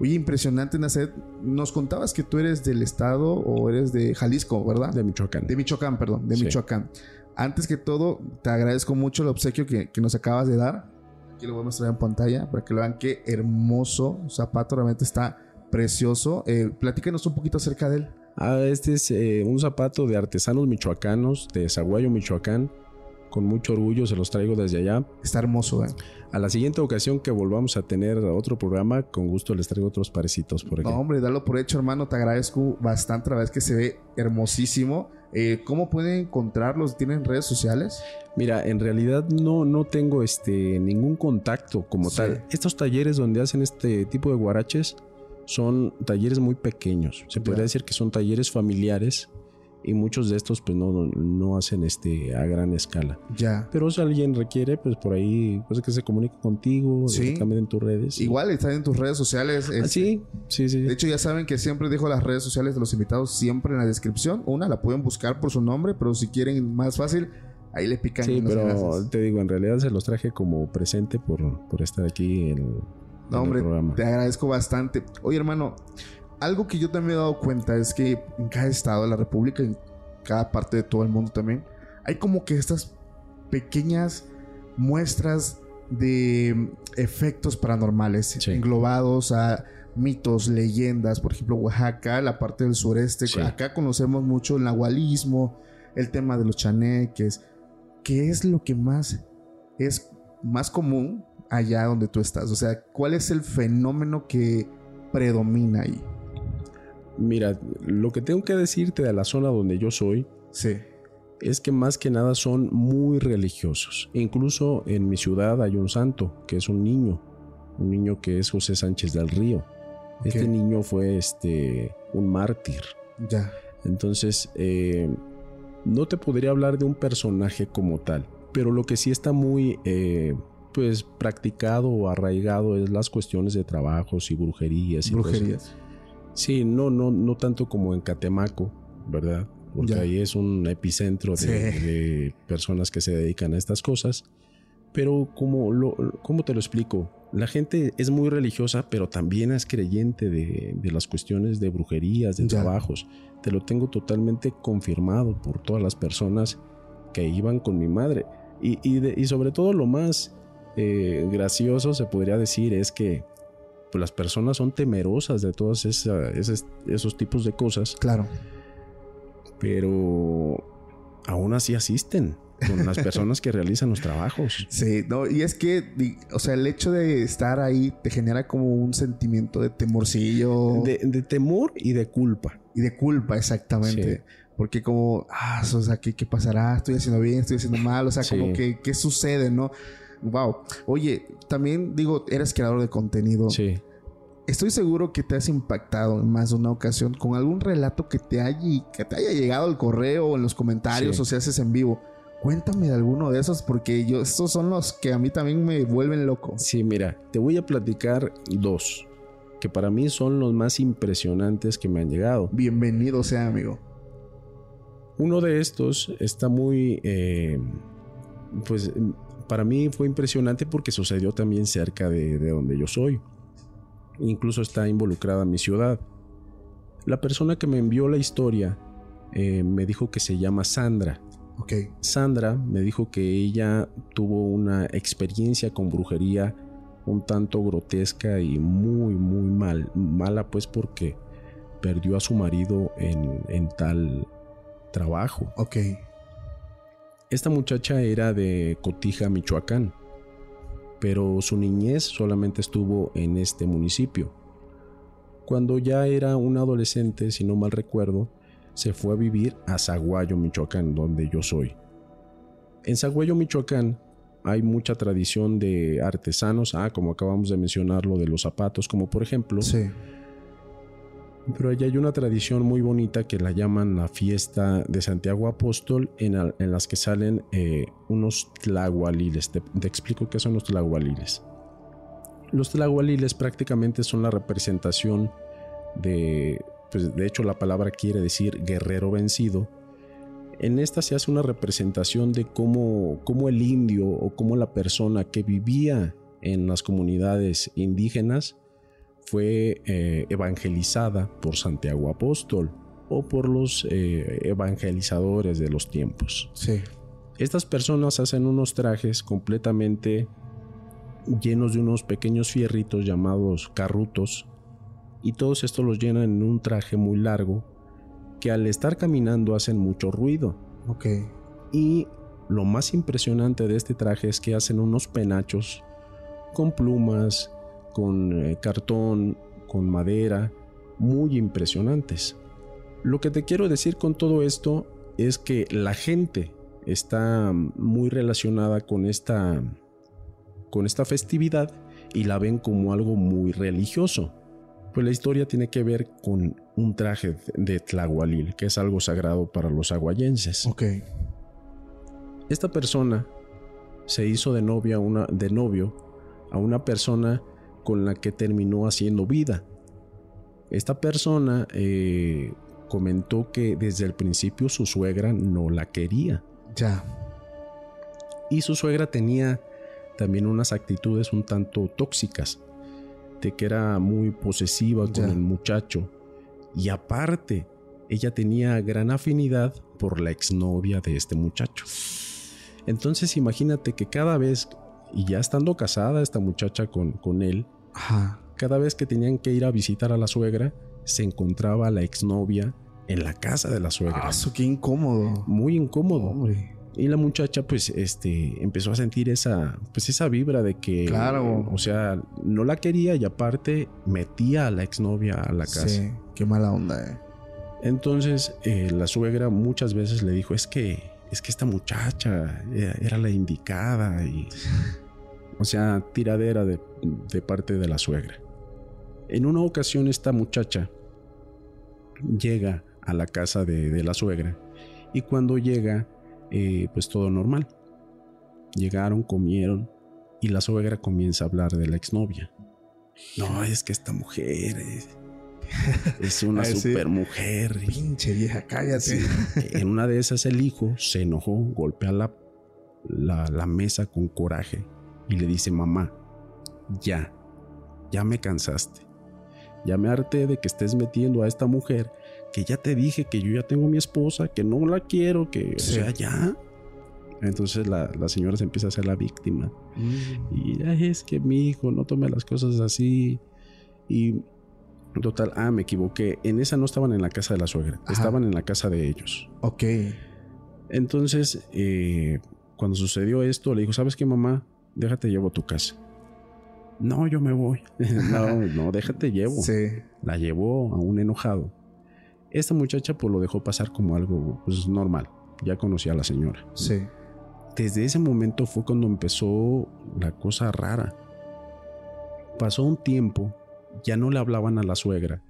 Oye, impresionante, Nacet. Nos contabas que tú eres del estado o eres de Jalisco, ¿verdad?
De Michoacán.
De Michoacán, perdón, de
Sí.
Michoacán. Antes que todo, te agradezco mucho el obsequio que, que nos acabas de dar. Aquí lo voy a mostrar en pantalla para que lo vean qué hermoso zapato, realmente está precioso. Eh, platícanos un poquito acerca de él.
Ah, este es eh, un zapato de artesanos michoacanos, de Zaguayo, Michoacán. Con mucho orgullo se los traigo desde allá.
Está hermoso, ¿eh?
A la siguiente ocasión que volvamos a tener otro programa, con gusto les traigo otros parecitos por aquí.
No, hombre, dalo por hecho, hermano. Te agradezco bastante. La verdad es que se ve hermosísimo. Eh, ¿Cómo pueden encontrarlos? ¿Tienen redes sociales?
Mira, en realidad no, no tengo este ningún contacto como
Sí.
tal. Estos talleres donde hacen este tipo de guaraches son talleres muy pequeños. Se podría decir que son talleres familiares y muchos de estos pues no, no hacen este a gran escala.
Ya.
Pero si alguien requiere, pues por ahí, pues que se comunique contigo,
Sí.
directamente en tus redes.
Igual están en tus redes sociales.
Ah,
este,
sí, sí, sí.
De hecho, ya saben que siempre dejo las redes sociales de los invitados siempre en la descripción. Una la pueden buscar por su nombre, pero si quieren más fácil, ahí le pican
Sí, pero
enlaces.
te digo, en realidad se los traje como presente por, por estar aquí en, en
No, hombre,
el programa.
te agradezco bastante. Oye, hermano, algo que yo también me he dado cuenta es que en cada estado de la República, en cada parte de todo el mundo también, hay como que estas pequeñas muestras de mm, efectos paranormales
Sí.
englobados a mitos, leyendas, por ejemplo, Oaxaca, la parte del sureste,
Sí.
acá conocemos mucho el nahualismo, el tema de los chaneques, ¿qué es lo que más es más común allá donde tú estás? O sea, ¿cuál es el fenómeno que predomina ahí?
Mira, lo que tengo que decirte de la zona donde yo soy,
Sí,
es que más que nada son muy religiosos. Incluso en mi ciudad hay un santo, que es un niño, un niño que es José Sánchez del Río. Este niño fue este, un mártir.
Ya.
Entonces, eh, no te podría hablar de un personaje como tal, pero lo que sí está muy, eh, pues, practicado o arraigado es las cuestiones de trabajos y brujerías. Y cosas. Sí, no, no, no tanto como en Catemaco, ¿verdad? Porque
Ya.
ahí es un epicentro de,
Sí.
de personas que se dedican a estas cosas. Pero como lo, ¿cómo te lo explico? La gente es muy religiosa, pero también es creyente de, de las cuestiones de brujerías, de
Ya.
trabajos. Te lo tengo totalmente confirmado por todas las personas que iban con mi madre. Y, y de- y sobre todo lo más eh, gracioso se podría decir es que pues, las personas son temerosas de todos esos, tipos de cosas,
Claro.
pero aún así asisten con las personas que realizan los trabajos.
Sí, no, y es que, o sea, el hecho de estar ahí te genera como un sentimiento de temorcillo
De, de temor y de culpa.
y de culpa, exactamente.
Sí.
Porque como, ah, o sea, ¿qué, qué pasará? ¿Estoy haciendo bien? ¿Estoy haciendo mal? O sea,
Sí.
como que, ¿qué sucede, no? Wow. Oye, también digo, eres creador de contenido.
Sí.
Estoy seguro que te has impactado en más de una ocasión con algún relato que te haya, que te haya llegado al correo o en los comentarios
Sí.
o si haces en vivo. Cuéntame de alguno de esos porque yo, estos son los que a mí también me vuelven loco.
Sí, mira, te voy a platicar dos, que para mí son los más impresionantes que me han llegado.
Bienvenido sea, amigo.
Uno de estos está muy, eh, pues para mí fue impresionante porque sucedió también cerca de, de donde yo soy. Incluso está involucrada mi ciudad. La persona que me envió la historia eh, me dijo que se llama Sandra. Sandra me dijo que ella tuvo una experiencia con brujería un tanto grotesca y muy, muy mal. Mala pues porque perdió a su marido en, en tal trabajo.
Ok.
Esta muchacha era de Cotija, Michoacán, pero su niñez solamente estuvo en este municipio. Cuando ya era una adolescente, si no mal recuerdo, se fue a vivir a Zaguayo, Michoacán, donde yo soy. En Zaguayo, Michoacán, hay mucha tradición de artesanos, ah, como acabamos de mencionar lo de los zapatos, como por ejemplo,
Sí.
Pero allá hay una tradición muy bonita que la llaman la fiesta de Santiago Apóstol, en, en las que salen eh, unos tlahualiles. Te, te explico qué son los tlahualiles. Los tlahualiles prácticamente son la representación de, pues de hecho la palabra quiere decir guerrero vencido. En esta se hace una representación de cómo, cómo el indio o cómo la persona que vivía en las comunidades indígenas fue eh, evangelizada por Santiago Apóstol o por los eh, evangelizadores de los tiempos.
Sí.
Estas personas hacen unos trajes completamente llenos de unos pequeños fierritos llamados carrutos y todos estos los llenan en un traje muy largo que al estar caminando hacen mucho ruido.
Ok.
Y lo más impresionante de este traje es que hacen unos penachos con plumas, con eh, cartón, con madera, muy impresionantes. Lo que te quiero decir con todo esto es que la gente está muy relacionada con esta con esta festividad y la ven como algo muy religioso. Pues la historia tiene que ver con un traje de tlahualil, que es algo sagrado para los aguayenses.
Ok.
Esta persona se hizo de novia una, de novio a una persona con la que terminó haciendo vida. Esta persona eh, comentó que desde el principio su suegra no la quería
Ya.
y su suegra tenía también unas actitudes un tanto tóxicas, de que era muy posesiva con el muchacho y aparte ella tenía gran afinidad por la exnovia de este muchacho. Entonces imagínate que cada vez, y ya estando casada esta muchacha con, con él,
Ajá.
cada vez que tenían que ir a visitar a la suegra, se encontraba la exnovia en la casa de la suegra.
Ah, su, qué incómodo.
Muy incómodo.
Hombre.
Y la muchacha, pues, este, empezó a sentir esa, pues, esa vibra de que,
Claro.
o sea, no la quería y aparte metía a la exnovia a la casa.
Sí. Qué mala onda, eh.
Entonces, eh, la suegra muchas veces le dijo, es que es que esta muchacha era la indicada y... O sea, tiradera de, parte de la suegra. En una ocasión esta muchacha llega a la casa de, la suegra y cuando llega, eh, pues todo normal. Llegaron, comieron y la suegra comienza a hablar de la exnovia. No, es que esta mujer es, una super mujer.
Pinche vieja, cállate.
En una de esas el hijo se enojó, golpea la, la, mesa con coraje y le dice, mamá, ya, ya me cansaste. Ya me harté de que estés metiendo a esta mujer que ya te dije que yo ya tengo mi esposa, que no la quiero, que, o sea, ya. Entonces la, señora se empieza a hacer la víctima. Mm. Y es que mi hijo no tome las cosas así. Y total, ah, me equivoqué. En esa no estaban en la casa de la suegra, estaban en la casa de ellos.
Ok.
Entonces, eh, cuando sucedió esto, le dijo, ¿sabes qué, mamá? Déjate llevo a tu casa. No, yo me voy. no, no, déjate llevo. Sí. La llevó a un enojado. Esta muchacha pues lo dejó pasar como algo pues, normal. Ya conocía a la señora.
Sí
desde ese momento fue cuando empezó la cosa rara. Pasó un tiempo, ya no le hablaban a la suegra,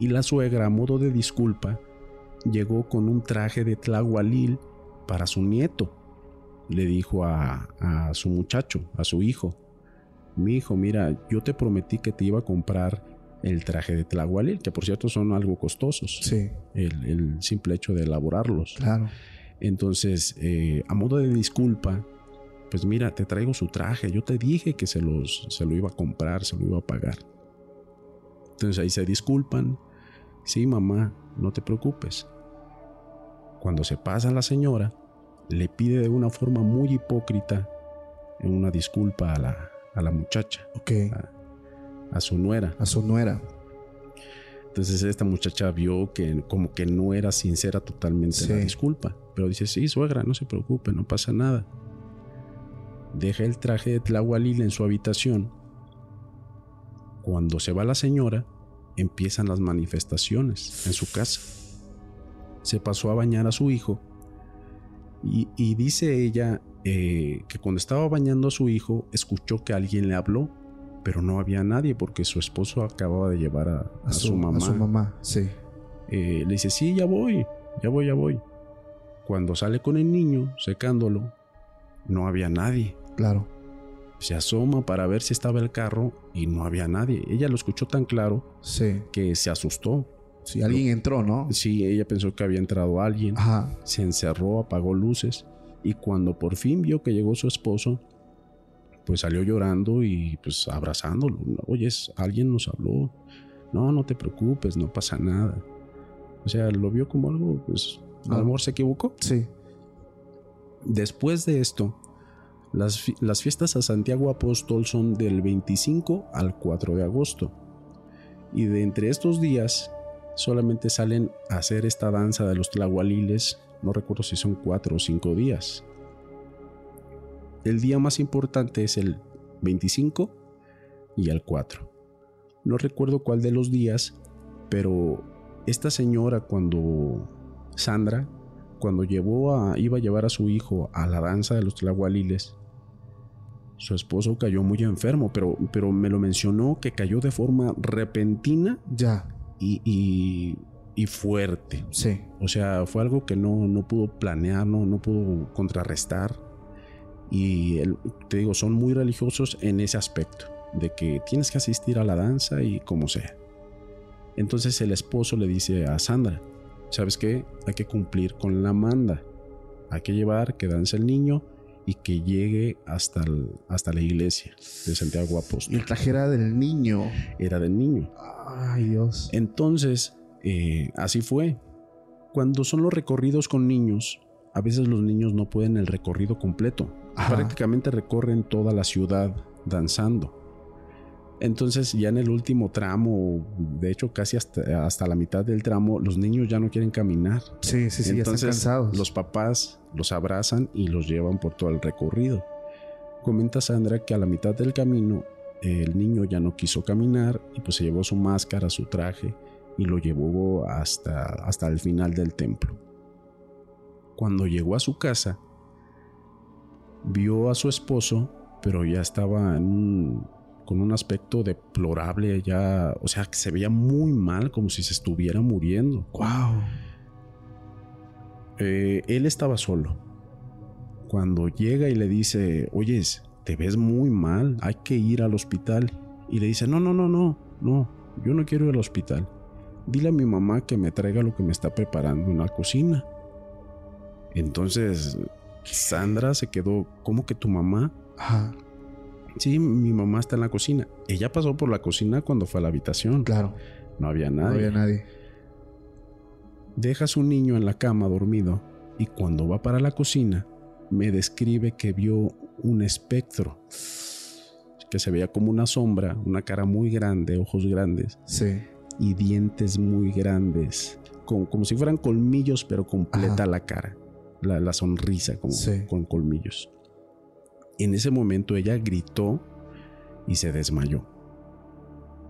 y la suegra, a modo de disculpa, llegó con un traje de tlahualil para su nieto. Le dijo a, su muchacho, a su hijo, mi hijo, mira, yo te prometí que te iba a comprar el traje de tlahualil, que por cierto son algo costosos.
Sí.
El, el simple hecho de elaborarlos.
Claro.
Entonces, eh, a modo de disculpa, pues mira, te traigo su traje. Yo te dije que se, los, se lo iba a comprar, se lo iba a pagar. Entonces ahí se disculpan. Sí, mamá, no te preocupes. Cuando se pasa la señora, le pide de una forma muy hipócrita una disculpa a la, a la muchacha.
Ok.
a su nuera.
A su nuera.
Entonces esta muchacha vio que como que no era sincera totalmente la disculpa. Pero dice, sí, suegra, no se preocupe, no pasa nada. Deja el traje de Tlahualil en su habitación. Cuando se va la señora, empiezan las manifestaciones en su casa. Se pasó a bañar a su hijo y, dice ella eh, que cuando estaba bañando a su hijo escuchó que alguien le habló pero no había nadie porque su esposo acababa de llevar a, su, mamá.
A su mamá, sí.
Eh, le dice, sí, ya voy, ya voy, ya voy. Cuando sale con el niño, secándolo, no había nadie.
Claro.
Se asoma para ver si estaba el carro y no había nadie. Ella lo escuchó tan claro
sí.
que se asustó.
Sí, alguien entró, ¿no?
Sí, ella pensó que había entrado alguien.
Ajá.
Se encerró, apagó luces y cuando por fin vio que llegó su esposo, pues salió llorando y pues abrazándolo. Oye, alguien nos habló. No, no te preocupes, no pasa nada. O sea, lo vio como algo, pues, a lo mejor se equivocó.
Sí.
Después de esto, las, fiestas a Santiago Apóstol son del 25 al 4 de agosto. Y de entre estos días, solamente salen a hacer esta danza de los tlahualiles, no recuerdo si son cuatro o cinco días. El día más importante es el 25 y el 4. No recuerdo cuál de los días, pero esta señora cuando Sandra, cuando llevó a, iba a llevar a su hijo a la danza de los tlahualiles, su esposo cayó muy enfermo, pero, pero me lo mencionó que cayó de forma repentina.
Ya.
Y, y, fuerte.
Sí.
O sea, fue algo que no, no pudo planear, no, no pudo contrarrestar. Y te digo, son muy religiosos en ese aspecto, de que tienes que asistir a la danza y como sea. Entonces el esposo le dice a Sandra, ¿sabes qué? Hay que cumplir con la manda. Hay que llevar que dance el niño y que llegue hasta, hasta la iglesia de Santiago Apóstol.
Y el traje era del niño.
Era del niño.
Ay Dios.
Entonces, eh, así fue. Cuando son los recorridos con niños, a veces los niños no pueden el recorrido completo prácticamente recorren toda la ciudad danzando. Entonces ya en el último tramo, de hecho casi hasta, hasta la mitad del tramo, los niños ya no quieren caminar.
Sí, sí, sí,
Entonces,
ya están cansados.
Los papás los abrazan y los llevan por todo el recorrido. Comenta Sandra que a la mitad del camino el niño ya no quiso caminar y pues se llevó su máscara, su traje y lo llevó hasta, hasta el final del templo. Cuando llegó a su casa, vio a su esposo, pero ya estaba con un aspecto deplorable, ya, o sea, que se veía muy mal, como si se estuviera muriendo.
¡Wow!
Eh, él estaba solo. Cuando llega y le dice, oyes, te ves muy mal, hay que ir al hospital. Y le dice, no, no, no, no, no, yo no quiero ir al hospital. Dile a mi mamá que me traiga lo que me está preparando en la cocina. Entonces, Sandra se quedó, ¿cómo que tu mamá?
Ajá.
Sí, mi mamá está en la cocina. Ella pasó por la cocina cuando fue a la habitación.
Claro.
No había nadie.
No había nadie.
Deja a su niño en la cama dormido y cuando va para la cocina me describe que vio un espectro que se veía como una sombra, una cara muy grande, ojos grandes
Sí.
y dientes muy grandes, como, como si fueran colmillos, pero completa
Ajá.
la cara, la, la sonrisa como
Sí.
con colmillos. En ese momento ella gritó y se desmayó.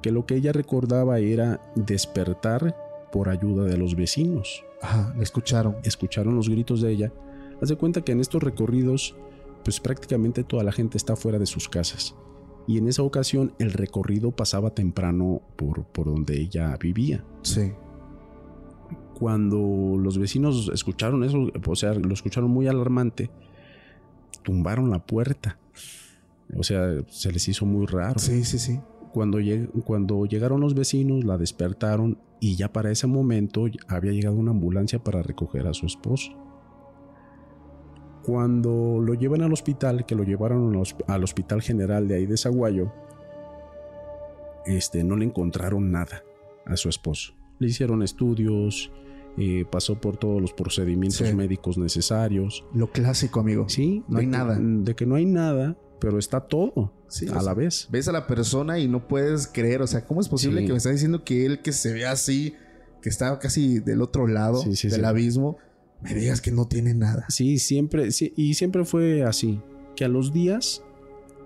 Que lo que ella recordaba era despertar por ayuda de los vecinos.
Ajá. Le escucharon.
Escucharon los gritos de ella. Haz de cuenta que en estos recorridos, pues prácticamente toda la gente está fuera de sus casas. Y en esa ocasión el recorrido pasaba temprano por, por donde ella vivía.
Sí.
Cuando los vecinos escucharon eso, o sea, lo escucharon muy alarmante, tumbaron la puerta. O sea, se les hizo muy raro.
Sí, sí, sí.
Cuando, lleg- cuando llegaron los vecinos, la despertaron y ya para ese momento había llegado una ambulancia para recoger a su esposo. Cuando lo llevan al hospital, que lo llevaron al hosp- al hospital general de ahí de Zaguayo, este, no le encontraron nada a su esposo. Le hicieron estudios, eh, pasó por todos los procedimientos
Sí.
médicos necesarios.
Lo clásico, amigo.
Sí,
No hay
que-
nada.
De que no hay nada, pero está todo
Sí,
a la
sea,
vez.
Ves a la persona y no puedes creer. O sea, ¿cómo es posible
Sí.
que me está diciendo que él que se ve así, que está casi del otro lado
Sí,
del abismo, me digas que no tiene nada?
Sí, siempre, sí, y siempre fue así, que a los días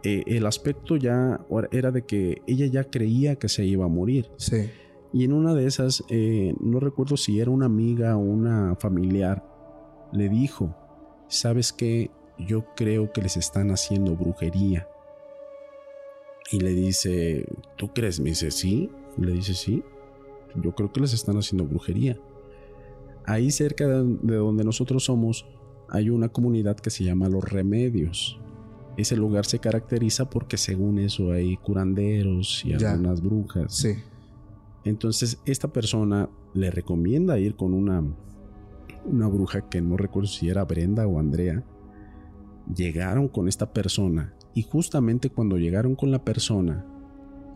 eh, el aspecto ya era de que ella ya creía que se iba a morir.
Sí.
Y en una de esas, eh, no recuerdo si era una amiga o una familiar, le dijo, ¿sabes qué? Yo creo que les están haciendo brujería. Y le dice, ¿tú crees? Me dice, sí. Le dice, sí. Yo creo que les están haciendo brujería. Ahí cerca de de donde nosotros somos hay una comunidad que se llama Los Remedios. Ese lugar se caracteriza porque según eso hay curanderos y
Ya.
algunas brujas.
Sí.
Entonces esta persona le recomienda ir con una, una bruja que no recuerdo si era Brenda o Andrea. Llegaron con esta persona y justamente cuando llegaron con la persona,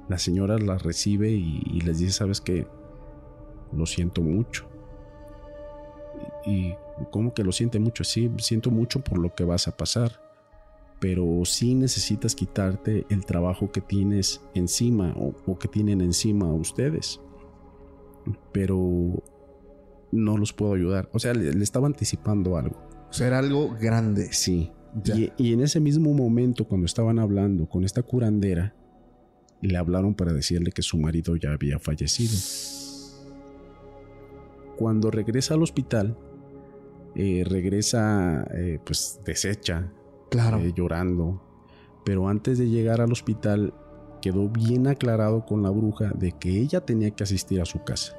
la señora la recibe y, les dice, ¿sabes qué? Lo siento mucho. Y, y ¿cómo que lo siente mucho? Sí, siento mucho por lo que vas a pasar. Pero sí necesitas quitarte el trabajo que tienes encima o, o que tienen encima ustedes. Pero no los puedo ayudar. O sea, le, le estaba anticipando algo.
O sea, era algo grande.
Sí. Y en ese mismo momento, cuando estaban hablando con esta curandera, le hablaron para decirle que su marido ya había fallecido. Cuando regresa al hospital, eh, regresa eh, pues deshecha,
Claro.
eh, llorando. Pero antes de llegar al hospital, quedó bien aclarado con la bruja de que ella tenía que asistir a su casa,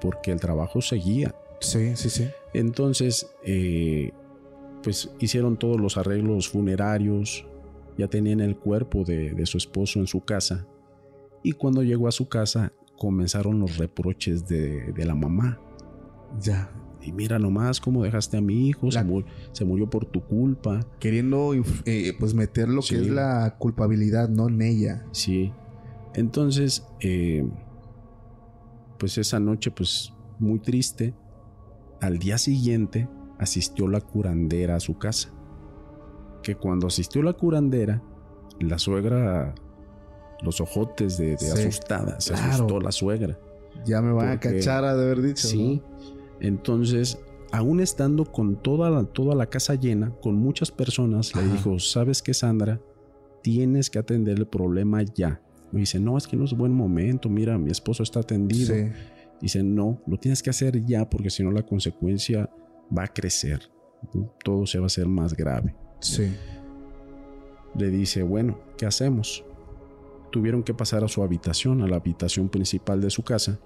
porque el trabajo seguía.
Sí, sí, sí.
Entonces, eh, pues hicieron todos los arreglos funerarios, ya tenían el cuerpo de, de su esposo en su casa, y cuando llegó a su casa comenzaron los reproches de, de la mamá.
Ya.
Y mira nomás cómo dejaste a mi hijo, se, murió por tu culpa.
Queriendo eh, pues meter lo
Sí.
que es la culpabilidad, ¿no? En ella.
Sí. Entonces, eh, pues esa noche, pues muy triste. Al día siguiente asistió la curandera a su casa. Que cuando asistió la curandera, la suegra, los ojotes de, de
Sí,
asustada, se
claro.
asustó la suegra.
Ya me van a cachar a de haber dicho.
Sí. Entonces, aún estando con toda la, toda la casa llena, con muchas personas, le dijo, ¿sabes qué, Sandra? Tienes que atender el problema ya. Me dice, no, es que no es buen momento, mira, mi esposo está atendido.
Sí.
Dice, no, lo tienes que hacer ya porque si no la consecuencia va a crecer. todo se va a hacer más grave.
Sí.
Le dice, bueno, ¿qué hacemos? Tuvieron que pasar a su habitación, a la habitación principal de su casa.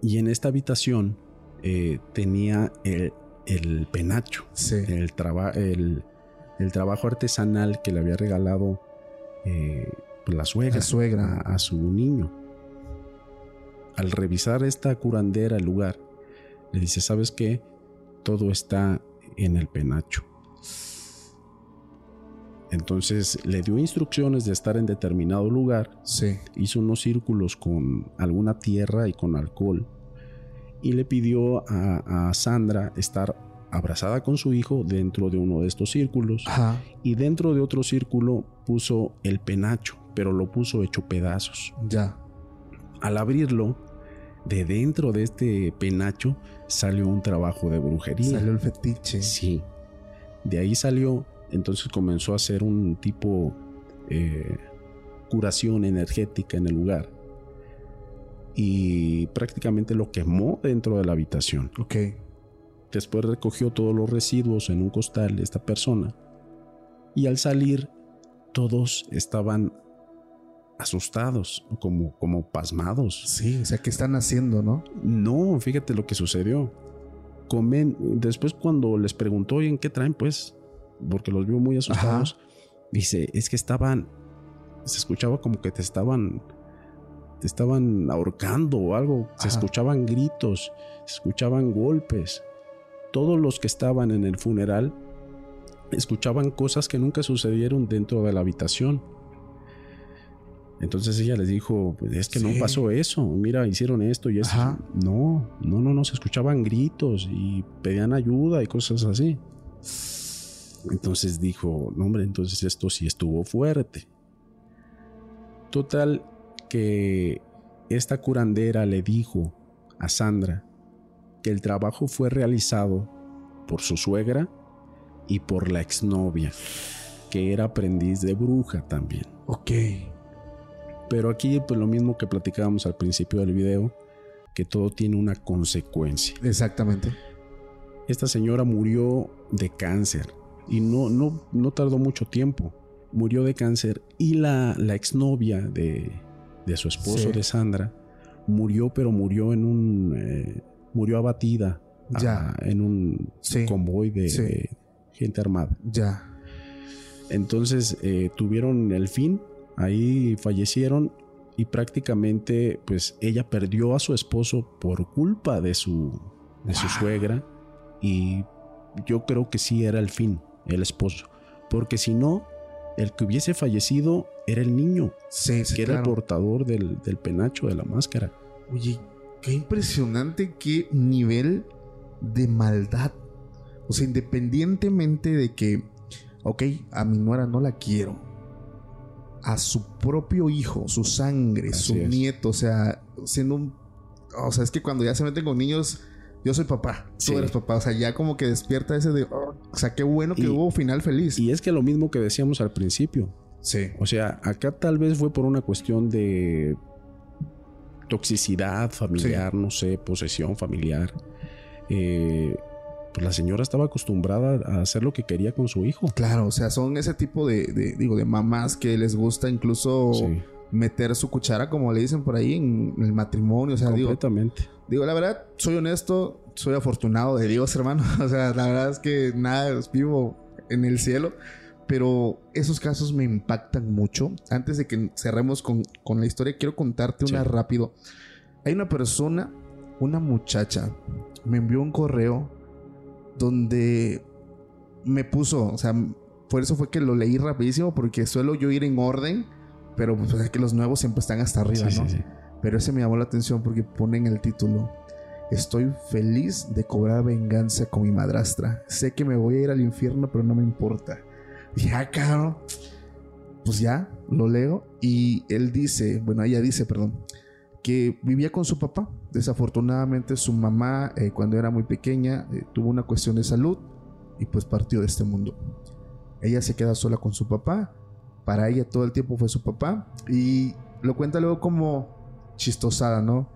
Y en esta habitación eh, tenía el, el penacho,
Sí.
el, traba- el, el trabajo artesanal que le había regalado eh, pues, la suegra,
La suegra.
A, a su niño. Al revisar esta curandera el lugar, le dice, ¿sabes qué? Todo está en el penacho. Entonces le dio instrucciones de estar en determinado lugar,
Sí.
hizo unos círculos con alguna tierra y con alcohol y le pidió a, a Sandra estar abrazada con su hijo dentro de uno de estos círculos
Ajá.
y dentro de otro círculo puso el penacho, pero lo puso hecho pedazos.
Ya.
Al abrirlo, de dentro de este penacho salió un trabajo de brujería.
Salió el fetiche.
Sí. De ahí salió, entonces comenzó a hacer un tipo eh, curación energética en el lugar. Y prácticamente lo quemó dentro de la habitación.
Ok.
Después recogió todos los residuos en un costal de esta persona. Y al salir, todos estaban asustados, como, como pasmados.
Sí, o sea, ¿qué están haciendo, no?
No, fíjate lo que sucedió. Comen, después cuando les preguntó, oye, ¿en qué traen? Pues, porque los vio muy asustados. Dice, es que estaban, se escuchaba como que te estaban, te estaban ahorcando o algo. Se escuchaban gritos, se escuchaban golpes. Todos los que estaban en el funeral escuchaban cosas que nunca sucedieron dentro de la habitación. Entonces ella les dijo, pues es que
Sí.
no pasó eso, mira, hicieron esto y eso.
Ajá.
No, no, no, no, se escuchaban gritos y pedían ayuda y cosas así. Entonces dijo, no hombre, entonces esto sí estuvo fuerte. Total que esta curandera le dijo a Sandra que el trabajo fue realizado por su suegra y por la exnovia, que era aprendiz de bruja también.
Ok.
Pero aquí pues lo mismo que platicábamos al principio del video, que todo tiene una consecuencia.
Exactamente.
Esta señora murió de cáncer y no, no, no tardó mucho tiempo. Murió de cáncer y la, la exnovia de, de su esposo,
Sí.
de Sandra, murió, pero murió en un... eh, murió abatida
Ya.
ah, en un
Sí.
convoy de,
Sí.
de gente armada.
Ya.
Entonces eh, tuvieron el fin, ahí fallecieron y prácticamente pues ella perdió a su esposo por culpa de su, de su suegra y yo creo que sí era el fin, el esposo, porque si no, el que hubiese fallecido era el niño,
Sí, sí,
que era el portador del, del penacho, de la máscara.
Oye, qué impresionante qué nivel de maldad. O sea, independientemente de que, ok, a mi nuera no la quiero. A su propio hijo, su sangre,
Así
su
es.
nieto, o sea, siendo un... O sea, es que cuando ya se meten con niños, yo soy papá,
Sí.
tú eres papá. O sea, ya como que despierta ese de... O sea, qué bueno que
Y-
hubo final feliz.
Y es que lo mismo que decíamos al principio,
sí.
O sea, acá tal vez fue por una cuestión de toxicidad familiar, no sé, posesión familiar. Eh, pues la señora estaba acostumbrada a hacer lo que quería con su hijo.
Claro, o sea, son ese tipo de, de, digo, de mamás que les gusta incluso
Sí,
meter su cuchara, como le dicen por ahí, en el matrimonio. O sea, digo,
completamente.
digo, la verdad, soy honesto, soy afortunado de Dios, hermano. O sea, la verdad es que nada, vivo en el cielo. Pero esos casos me impactan mucho. Antes de que cerremos con, con la historia, quiero contarte una
Sí.
rápido. Hay una persona, una muchacha, me envió un correo donde me puso, o sea, por eso fue que lo leí rapidísimo, porque suelo yo ir en orden, pero pues es que los nuevos siempre están hasta arriba,
Sí,
¿no?
sí, sí.
Pero ese me llamó la atención porque pone en el título: Estoy feliz de cobrar venganza con mi madrastra. Sé que me voy a ir al infierno, pero no me importa. Ya, cabrón. Pues ya, lo leo. Y él dice: Bueno, ella dice, perdón, que vivía con su papá. Desafortunadamente, su mamá, eh, cuando era muy pequeña, eh, tuvo una cuestión de salud y pues partió de este mundo. Ella se queda sola con su papá. Para ella todo el tiempo fue su papá. Y lo cuenta luego como chistosada, ¿no?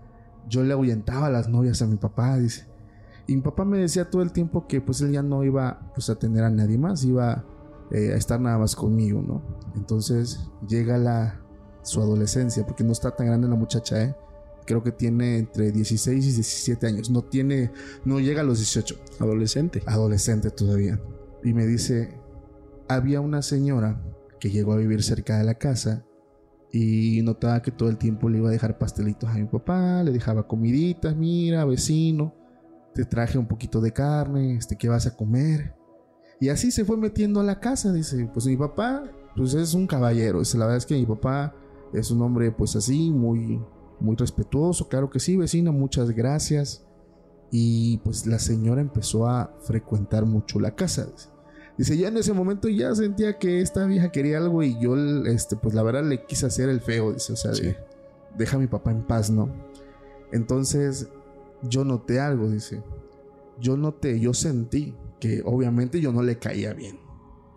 Yo le ahuyentaba a las novias a mi papá, dice. Y mi papá me decía todo el tiempo que pues él ya no iba pues a tener a nadie más, iba eh, a estar nada más conmigo, ¿no? Entonces llega la, su adolescencia, porque no está tan grande la muchacha, ¿eh? Creo que tiene entre 16 y 17 años, no tiene, no llega a los 18.
Adolescente.
Adolescente todavía. Y me dice, había una señora que llegó a vivir cerca de la casa y notaba que todo el tiempo le iba a dejar pastelitos a mi papá, le dejaba comiditas, mira, vecino, te traje un poquito de carne, este, ¿qué vas a comer? Y así se fue metiendo a la casa, dice, pues mi papá, pues es un caballero, dice, la verdad es que mi papá es un hombre pues así, muy, muy respetuoso, claro que sí, vecino, muchas gracias. Y pues la señora empezó a frecuentar mucho la casa. Dice, ya en ese momento ya sentía que esta vieja quería algo y yo, este, pues la verdad le quise hacer el feo, dice, o sea, deja a mi papá en paz, ¿no? Entonces, yo noté algo, dice. Yo noté, yo sentí que obviamente yo no le caía bien,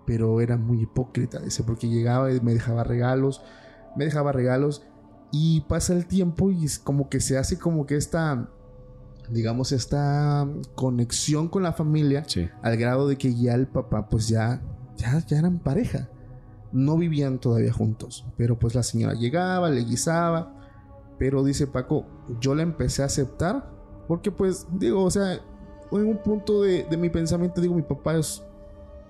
pero era muy hipócrita, dice, porque llegaba y me dejaba regalos, me dejaba regalos y pasa el tiempo y es como que se hace como que esta, digamos, esta conexión con la familia al grado de que ya el papá pues ya, ya, ya eran pareja. No vivían todavía juntos, pero pues la señora llegaba, le guisaba, pero dice Paco, yo la empecé a aceptar porque pues digo, o sea, en un punto de, de mi pensamiento digo, mi papá es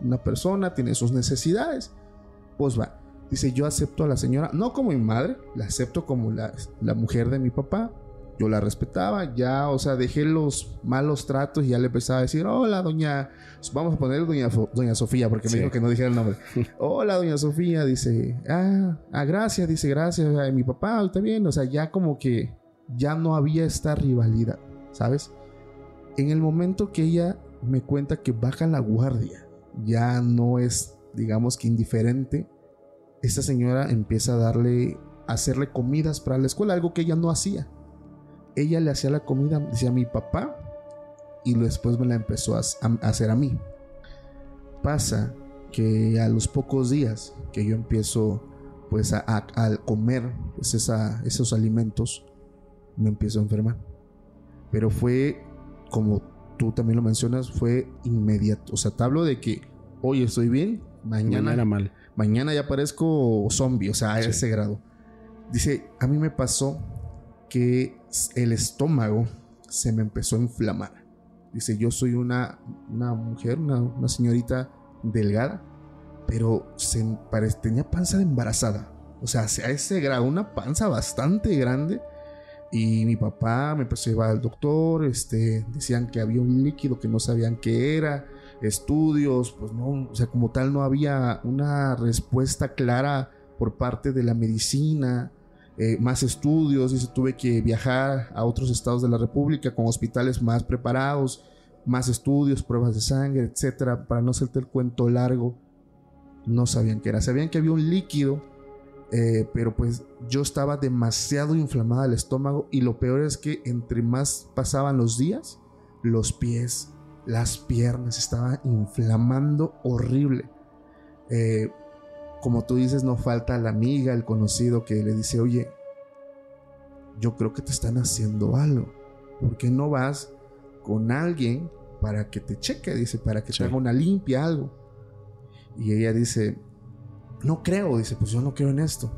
una persona, tiene sus necesidades, pues va. Dice, yo acepto a la señora, no como mi madre, la acepto como la, la mujer de mi papá. Yo la respetaba, ya, o sea, dejé los malos tratos y ya le empezaba a decir, hola, doña, vamos a poner doña, doña Sofía, porque me dijo que no dijera el nombre. hola, doña Sofía, dice, ah, ah gracias, dice, gracias, a mi papá, está bien, o sea, ya como que ya no había esta rivalidad, ¿sabes? En el momento que ella me cuenta que baja la guardia, ya no es, digamos que indiferente, esta señora empieza a darle, a hacerle comidas para la escuela, algo que ella no hacía. Ella le hacía la comida, decía a mi papá, y después me la empezó a, hacer a mí. Pasa que a los pocos días que yo empiezo pues a, comer pues, esos alimentos, me empiezo a enfermar. Pero fue, como tú también lo mencionas, fue inmediato. O sea, te hablo de que hoy estoy bien, mañana,
mañana mal
mañana ya parezco zombie, o sea, a ese grado. Dice, a mí me pasó que el estómago se me empezó a inflamar. Dice, yo soy una, una mujer, una, señorita delgada, pero se tenía panza de embarazada. O sea, a ese grado, una panza bastante grande. Y mi papá me empezó al doctor, este, decían que había un líquido que no sabían qué era estudios, pues no, o sea, como tal no había una respuesta clara por parte de la medicina, eh, más estudios, se tuve que viajar a otros estados de la República con hospitales más preparados, más estudios, pruebas de sangre, etcétera, para no hacerte el cuento largo. No sabían qué era, sabían que había un líquido, eh, pero pues yo estaba demasiado inflamada el estómago y lo peor es que entre más pasaban los días, los pies las piernas, estaba inflamando horrible. Eh, como tú dices, no falta la amiga, el conocido que le dice, oye, yo creo que te están haciendo algo. ¿Por qué no vas con alguien para que te cheque? Dice, para que te haga una limpia, algo. Y ella dice, no creo, dice, pues yo no creo en esto.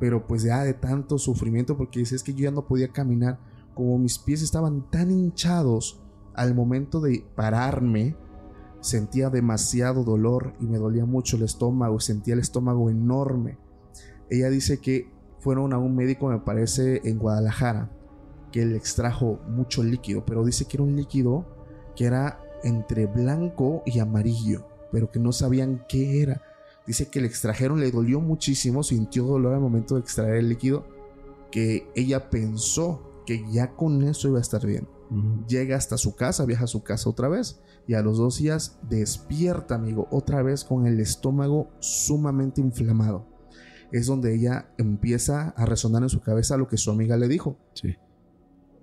Pero pues ya de tanto sufrimiento, porque dice, es que yo ya no podía caminar, como mis pies estaban tan hinchados al momento de pararme, sentía demasiado dolor y me dolía mucho el estómago, sentía el estómago enorme. Ella dice que fueron a un médico, me parece, en Guadalajara, que le extrajo mucho líquido, pero dice que era un líquido que era entre blanco y amarillo, pero que no sabían qué era. Dice que le extrajeron, le dolió muchísimo, sintió dolor al momento de extraer el líquido, que ella pensó que ya con eso iba a estar bien. Llega hasta su casa, viaja a su casa otra vez y a los dos días despierta, amigo, otra vez con el estómago sumamente inflamado. Es donde ella empieza a resonar en su cabeza lo que su amiga le dijo.
Sí.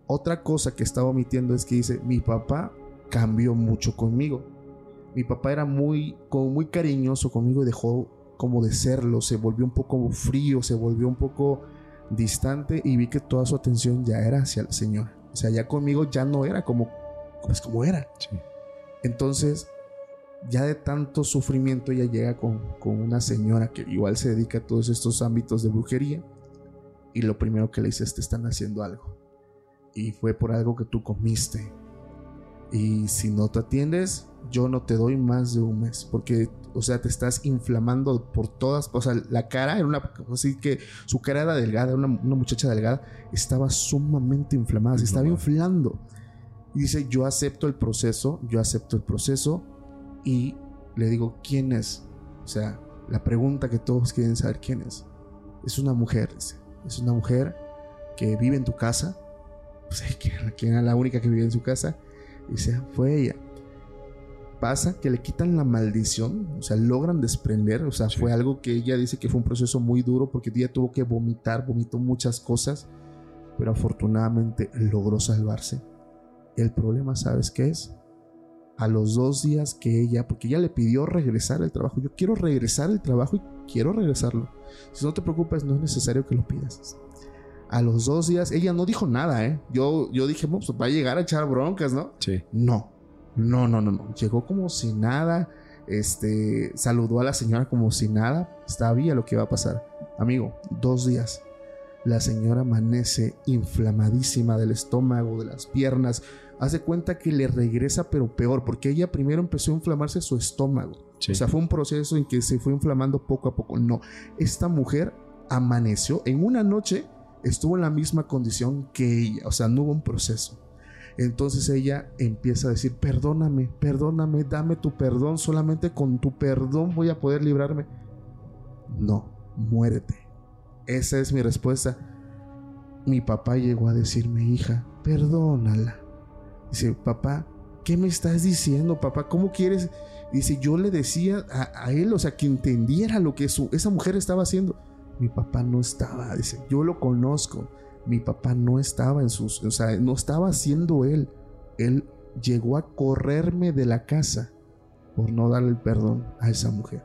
Otra cosa que estaba omitiendo es que dice, mi papá cambió mucho conmigo. Mi papá era muy, como muy cariñoso conmigo y dejó como de serlo, se volvió un poco frío, se volvió un poco distante y vi que toda su atención ya era hacia la señora. O sea, ya conmigo ya no era como pues como era.
Sí.
Entonces, ya de tanto sufrimiento, ella llega con, con una señora que igual se dedica a todos estos ámbitos de brujería. Y lo primero que le dice es, te están haciendo algo. Y fue por algo que tú comiste. Y si no te atiendes, yo no te doy más de un mes. Porque, o sea, te estás inflamando por todas. O sea, la cara era una. Así que su cara era delgada, una, una muchacha delgada. Estaba sumamente inflamada, se estaba inflando. Y dice: Yo acepto el proceso, yo acepto el proceso. Y le digo: ¿Quién es? O sea, la pregunta que todos quieren saber: ¿Quién es? Es una mujer, dice. Es una mujer que vive en tu casa. Pues, que era la única que vive en su casa Dice, fue ella. Pasa que le quitan la maldición, o sea, logran desprender, o sea, fue algo que ella dice que fue un proceso muy duro porque ella tuvo que vomitar, vomitó muchas cosas, pero afortunadamente logró salvarse. El problema, ¿sabes qué es? A los dos días que ella, porque ella le pidió regresar al trabajo, yo quiero regresar al trabajo y quiero regresarlo. Si no te preocupes, no es necesario que lo pidas. A los dos días, ella no dijo nada, ¿eh? Yo, yo dije, pues va a llegar a echar broncas, ¿no?
Sí.
No, no, no, no, no. Llegó como si nada. Este, saludó a la señora como si nada. Sabía lo que iba a pasar. Amigo, dos días. La señora amanece inflamadísima del estómago, de las piernas. Hace cuenta que le regresa, pero peor, porque ella primero empezó a inflamarse su estómago.
Sí.
O sea, fue un proceso en que se fue inflamando poco a poco. No, esta mujer amaneció en una noche estuvo en la misma condición que ella, o sea, no hubo un proceso. Entonces ella empieza a decir, perdóname, perdóname, dame tu perdón, solamente con tu perdón voy a poder librarme. No, muérete. Esa es mi respuesta. Mi papá llegó a decirme, hija, perdónala. Dice, papá, ¿qué me estás diciendo, papá? ¿Cómo quieres? Dice, yo le decía a, él, o sea, que entendiera lo que su, esa mujer estaba haciendo mi papá no estaba, dice, yo lo conozco, mi papá no estaba en sus, o sea, no estaba haciendo él, él llegó a correrme de la casa por no darle el perdón a esa mujer.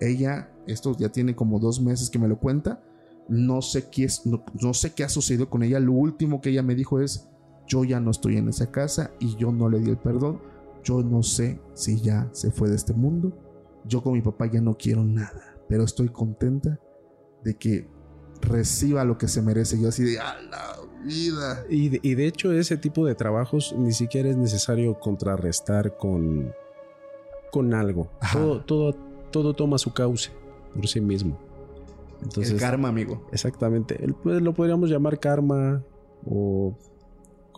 Ella, esto ya tiene como dos meses que me lo cuenta, no sé qué no, no sé qué ha sucedido con ella, lo último que ella me dijo es, yo ya no estoy en esa casa y yo no le di el perdón, yo no sé si ya se fue de este mundo, yo con mi papá ya no quiero nada, pero estoy contenta de que reciba lo que se merece. Yo así de, ¡a la vida!
Y de, y de hecho ese tipo de trabajos ni siquiera es necesario contrarrestar con, con algo. Todo, todo, todo toma su cauce por sí mismo. Entonces,
el karma, amigo.
Exactamente. El- pues, lo podríamos llamar karma o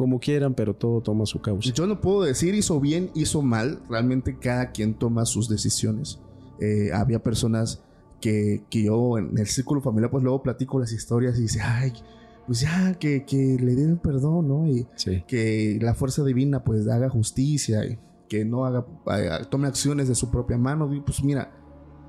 como quieran, pero todo toma su cauce.
Yo no puedo decir hizo bien, hizo mal. Realmente cada quien toma sus decisiones. Eh, había personas que, que yo en el círculo familiar, pues luego platico las historias y dice, ay, pues ya, que, que le den perdón, ¿no? Y
Sí.
que la fuerza divina pues haga justicia y que no haga, haga- tome acciones de su propia mano. Y, Pues mira,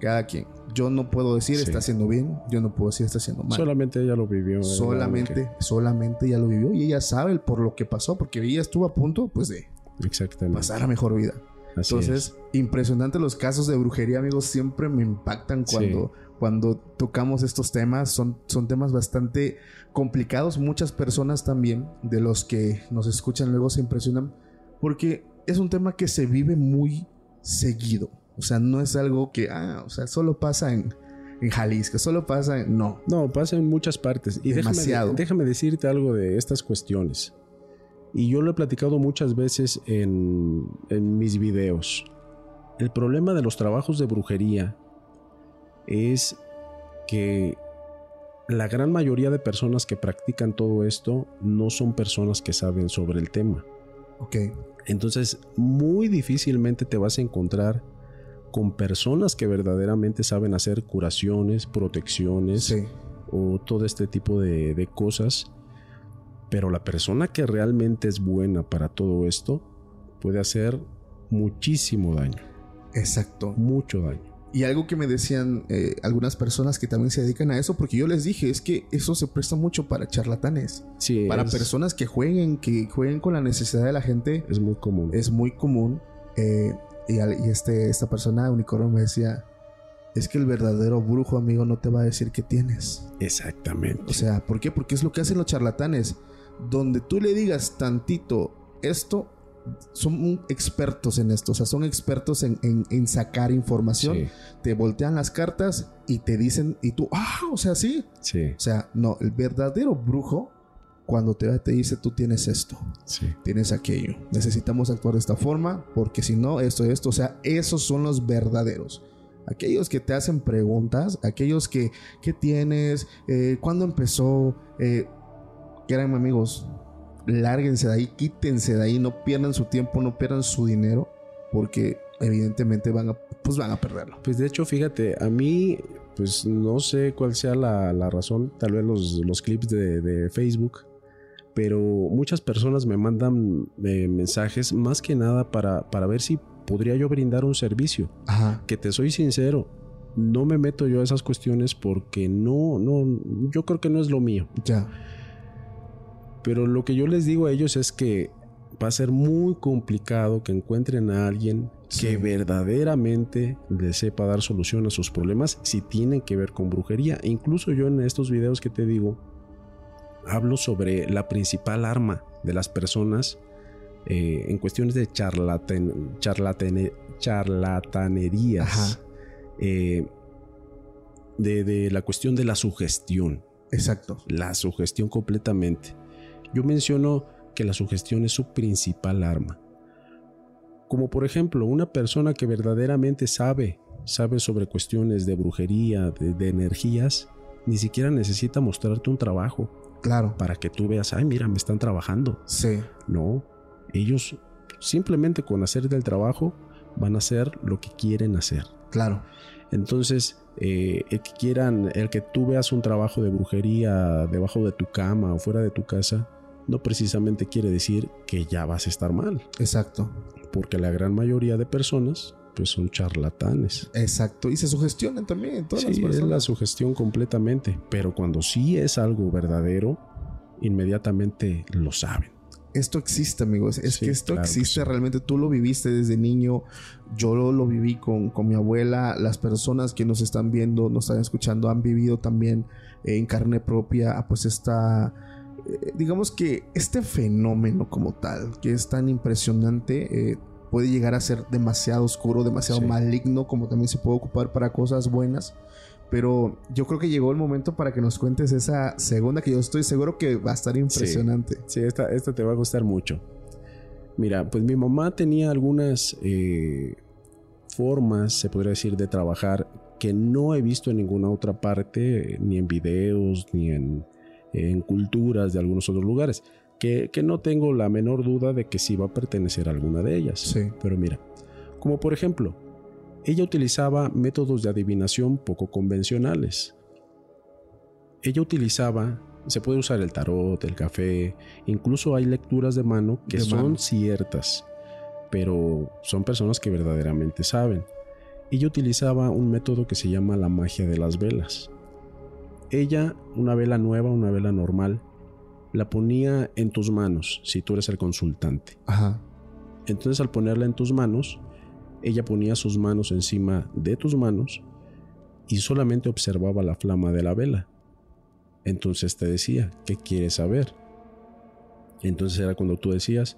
cada quien. Yo no puedo decir
Sí.
está haciendo bien, yo no puedo decir está haciendo mal.
Solamente ella lo vivió. ¿verdad?
solamente, solamente ella lo vivió y ella sabe por lo que pasó, porque ella estuvo a punto pues de
Exactamente.
pasar a mejor vida.
Así
Entonces, impresionante los casos de brujería, amigos, siempre me impactan
Sí.
cuando, cuando tocamos estos temas. Son, son temas bastante complicados. Muchas personas también de los que nos escuchan luego se impresionan porque es un tema que se vive muy seguido. O sea, no es algo que, ah, o sea, solo pasa en, en Jalisco, solo pasa en... No.
No, pasa en muchas partes. Y déjame,
Demasiado.
déjame decirte algo de estas cuestiones. Y yo lo he platicado muchas veces en, en mis videos. El problema de los trabajos de brujería es que la gran mayoría de personas que practican todo esto no son personas que saben sobre el tema.
ok.
Entonces, muy difícilmente te vas a encontrar con personas que verdaderamente saben hacer curaciones, protecciones
Sí,
o todo este tipo de, de cosas. Pero la persona que realmente es buena para todo esto puede hacer muchísimo daño,
exacto.
mucho daño.
Y algo que me decían eh, algunas personas que también se dedican a eso, porque yo les dije, es que eso se presta mucho para charlatanes,
Sí,
para
es,
personas que jueguen, que jueguen con la necesidad de la gente,
es muy común.
es muy común. eh, y este, esta persona, Unicornio, me decía, es que el verdadero brujo, amigo, no te va a decir qué tienes.
Exactamente.
O sea, ¿por qué? Porque es lo que hacen los charlatanes. Donde tú le digas tantito esto, son expertos en esto, o sea, son expertos en, en, sacar información. Te voltean las cartas y te dicen, y tú, ah, o sea, sí.
Sí.
O sea, no, el verdadero brujo, cuando te, te dice, tú tienes esto,
sí.
tienes aquello, necesitamos actuar de esta forma, porque si no, esto, esto, o sea, esos son los verdaderos. Aquellos que te hacen preguntas, aquellos que, ¿qué tienes? Eh, ¿Cuándo empezó? Eh, eran amigos, lárguense de ahí, quítense de ahí, no pierdan su tiempo, no pierdan su dinero, porque evidentemente van a, pues van a perderlo.
Pues de hecho, fíjate, a mí, pues no sé cuál sea la, razón, tal vez los, clips de, Facebook, pero muchas personas me mandan eh, mensajes más que nada para, para ver si podría yo brindar un servicio.
Ajá.
Que te soy sincero, no me meto yo a esas cuestiones porque no, no, yo creo que no es lo mío.
Ya.
Pero lo que yo les digo a ellos es que va a ser muy complicado que encuentren a alguien que verdaderamente les sepa dar solución a sus problemas si tienen que ver con brujería. incluso yo en estos videos que te digo, hablo sobre la principal arma de las personas eh, en cuestiones de charlatan, charlatanerías. Eh, de, de la cuestión de la sugestión.
Exacto.
La sugestión completamente. Yo menciono que la sugestión es su principal arma. Como por ejemplo, una persona que verdaderamente sabe, sabe sobre cuestiones de brujería, de, energías, ni siquiera necesita mostrarte un trabajo.
Claro.
Para que tú veas, ay, mira, me están trabajando.
Sí.
No, ellos simplemente con hacer del trabajo van a hacer lo que quieren hacer.
Claro.
Entonces, eh, el que quieran, el que tú veas un trabajo de brujería debajo de tu cama o fuera de tu casa, no precisamente quiere decir que ya vas a estar mal.
Exacto.
Porque la gran mayoría de personas pues son charlatanes.
Exacto, y se sugestionan también todas las personas.
es la sugestión completamente, pero cuando sí es algo verdadero, inmediatamente lo saben.
Esto existe, amigos. Es que esto existe realmente. Tú lo viviste desde niño. Yo lo, lo viví con, con, mi abuela. Las personas que nos están viendo, nos están escuchando, han vivido también en carne propia, pues esta eh, digamos que este fenómeno como tal, que es tan impresionante, eh, puede llegar a ser demasiado oscuro, demasiado maligno, como también se puede ocupar para cosas buenas. Pero yo creo que llegó el momento para que nos cuentes esa segunda, que yo estoy seguro que va a estar impresionante.
Sí, esta, esta, te va a gustar mucho. Mira, pues mi mamá tenía algunas eh, formas, se podría decir, de trabajar que no he visto en ninguna otra parte, ni en videos, ni en en culturas de algunos otros lugares, que, no tengo la menor duda de que sí va a pertenecer a alguna de ellas.
Sí.
Pero mira, como por ejemplo, ella utilizaba métodos de adivinación poco convencionales. Ella utilizaba, se puede usar el tarot, el café, incluso hay lecturas de mano que son ciertas, pero son personas que verdaderamente saben. Ella utilizaba un método que se llama la magia de las velas ella, una vela nueva, una vela normal, la ponía en tus manos si tú eres el consultante.
Ajá.
Entonces al ponerla en tus manos, ella ponía sus manos encima de tus manos y solamente observaba la flama de la vela. Entonces te decía, ¿qué quieres saber? Entonces era cuando tú decías,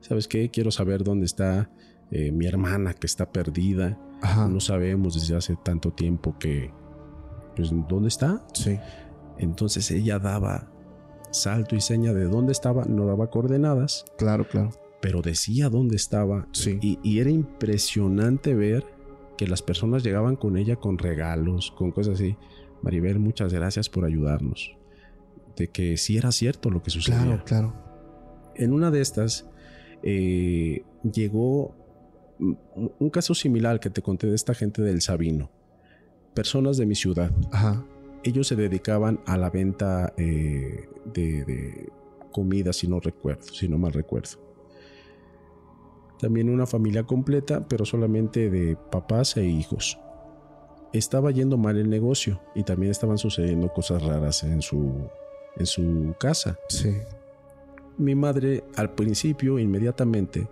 ¿sabes qué? Quiero saber dónde está eh, mi hermana que está perdida. No sabemos desde hace tanto tiempo que, pues ¿dónde está?
Sí.
Entonces ella daba salto y seña de dónde estaba, no daba coordenadas.
Claro, claro.
Pero decía dónde estaba.
Sí.
Y, era impresionante ver que las personas llegaban con ella con regalos, con cosas así. Maribel, muchas gracias por ayudarnos. De que sí era cierto lo que sucedía.
Claro, claro.
En una de estas eh, llegó un caso similar que te conté de esta gente del Sabino personas de mi ciudad.
Ajá.
Ellos se dedicaban a la venta eh, de, comida, si no recuerdo, si no mal recuerdo. También una familia completa, pero solamente de papás e hijos. Estaba yendo mal el negocio y también estaban sucediendo cosas raras en su, en su casa.
Sí.
Mi madre al principio, inmediatamente,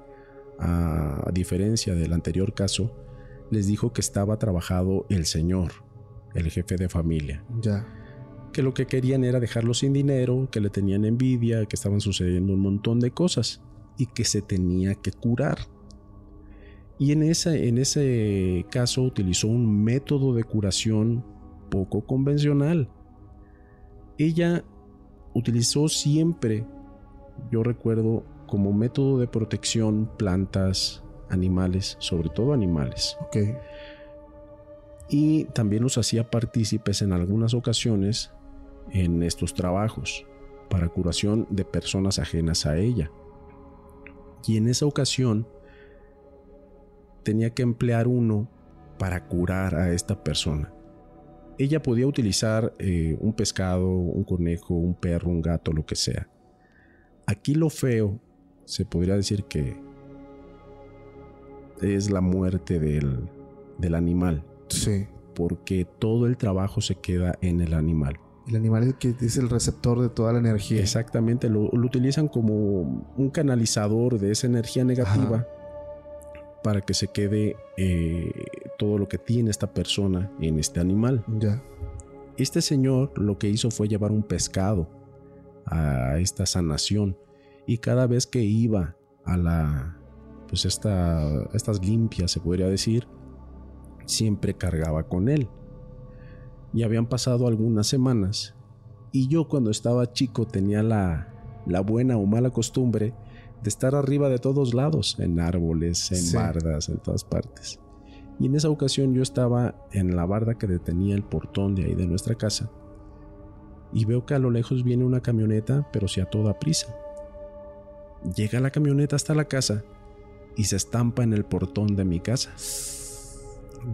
a diferencia del anterior caso, les dijo que estaba trabajado el señor, el jefe de familia.
Ya.
Que lo que querían era dejarlo sin dinero, que le tenían envidia, que estaban sucediendo un montón de cosas. y que se tenía que curar. Y en ese, en ese caso utilizó un método de curación poco convencional. Ella utilizó siempre, yo recuerdo, como método de protección plantas, animales, sobre todo animales. Y también los hacía partícipes en algunas ocasiones en estos trabajos para curación de personas ajenas a ella. Y en esa ocasión tenía que emplear uno para curar a esta persona. Ella podía utilizar eh, un pescado, un conejo, un perro, un gato, lo que sea. Aquí lo feo, se podría decir que es la muerte del, del animal.
Sí.
Porque todo el trabajo se queda en el animal.
El animal es, que es el receptor de toda la energía.
Exactamente, lo, lo utilizan como un canalizador de esa energía negativa
Ajá.
para que se quede eh, todo lo que tiene esta persona en este animal.
Ya.
Este señor lo que hizo fue llevar un pescado a esta sanación y cada vez que iba a la pues esta, estas limpias se podría decir siempre cargaba con él y habían pasado algunas semanas y yo cuando estaba chico tenía la, la buena o mala costumbre de estar arriba de todos lados, en árboles, en
Sí.
bardas, en todas partes. Y en esa ocasión yo estaba en la barda que detenía el portón de ahí de nuestra casa y veo que a lo lejos viene una camioneta, pero sí a toda prisa. Llega la camioneta hasta la casa y se estampa en el portón de mi casa.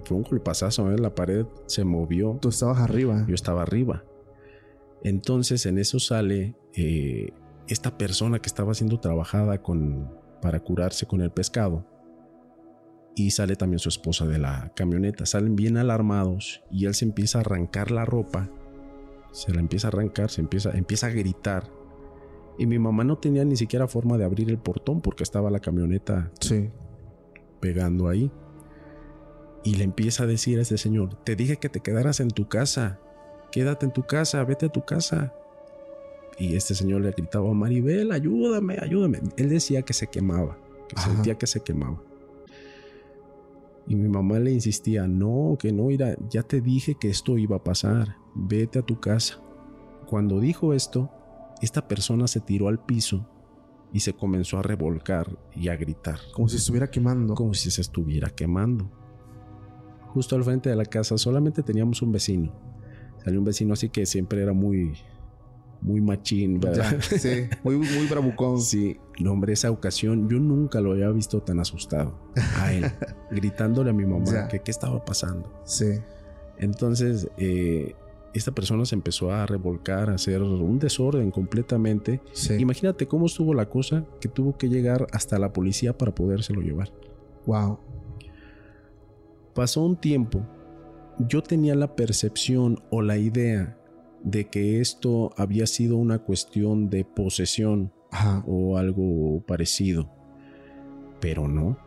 Fue un golpazazo, ¿eh? la pared se movió.
Tú estabas arriba.
Yo estaba arriba. Entonces en eso sale eh, esta persona que estaba siendo trabajada con, para curarse con el pescado. Y sale también su esposa de la camioneta. Salen bien alarmados y él se empieza a arrancar la ropa. Se la empieza a arrancar, se empieza, empieza a gritar. Y mi mamá no tenía ni siquiera forma de abrir el portón porque estaba la camioneta
Sí.
pegando ahí. Y le empieza a decir a este señor, te dije que te quedaras en tu casa, quédate en tu casa, vete a tu casa. Y este señor le gritaba, Maribel, ayúdame, ayúdame. Él decía que se quemaba, que
Ajá.
sentía que se quemaba. Y mi mamá le insistía, no, que no, mira, ya te dije que esto iba a pasar, vete a tu casa. Cuando dijo esto, esta persona se tiró al piso y se comenzó a revolcar y a gritar
Como si estuviera quemando.
como si se estuviera quemando. Justo al frente de la casa solamente teníamos un vecino. Salió un vecino así que siempre era muy, muy machín, ¿verdad?
Ya, sí. Muy, muy bravucón.
Sí, no, hombre, esa ocasión yo nunca lo había visto tan asustado a él, gritándole a mi mamá
Ya.
que qué estaba pasando.
Sí.
Entonces, eh, esta persona se empezó a revolcar, a hacer un desorden completamente.
Sí.
Imagínate cómo estuvo la cosa que tuvo que llegar hasta la policía para podérselo llevar.
Wow.
Pasó un tiempo, yo tenía la percepción o la idea de que esto había sido una cuestión de posesión
Ajá.
o algo parecido, pero no.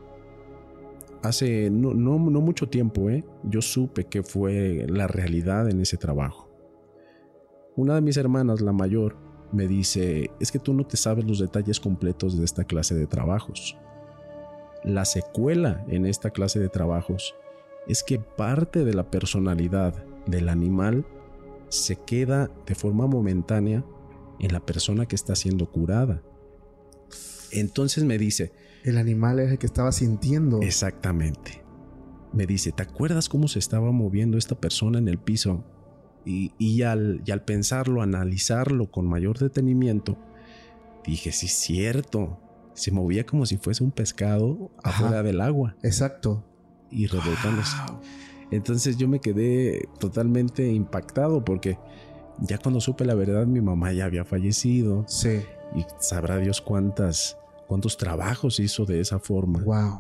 Hace no, no, no mucho tiempo, ¿eh? yo supe que fue la realidad en ese trabajo. Una de mis hermanas, la mayor, me dice, es que tú no te sabes los detalles completos de esta clase de trabajos. La secuela en esta clase de trabajos es que parte de la personalidad del animal se queda de forma momentánea en la persona que está siendo curada. Entonces me dice,
El animal es el que estaba sintiendo.
exactamente, me dice, ¿te acuerdas cómo se estaba moviendo esta persona en el piso? Y, y al, y al pensarlo, analizarlo con mayor detenimiento, dije, sí, es cierto, se movía como si fuese un pescado
Ajá.
afuera del agua
Exacto.
Y.
Wow.
Entonces yo me quedé totalmente impactado porque ya cuando supe la verdad mi mamá ya había fallecido
Sí.
y sabrá Dios cuántas cuántos trabajos hizo de esa forma.
Wow.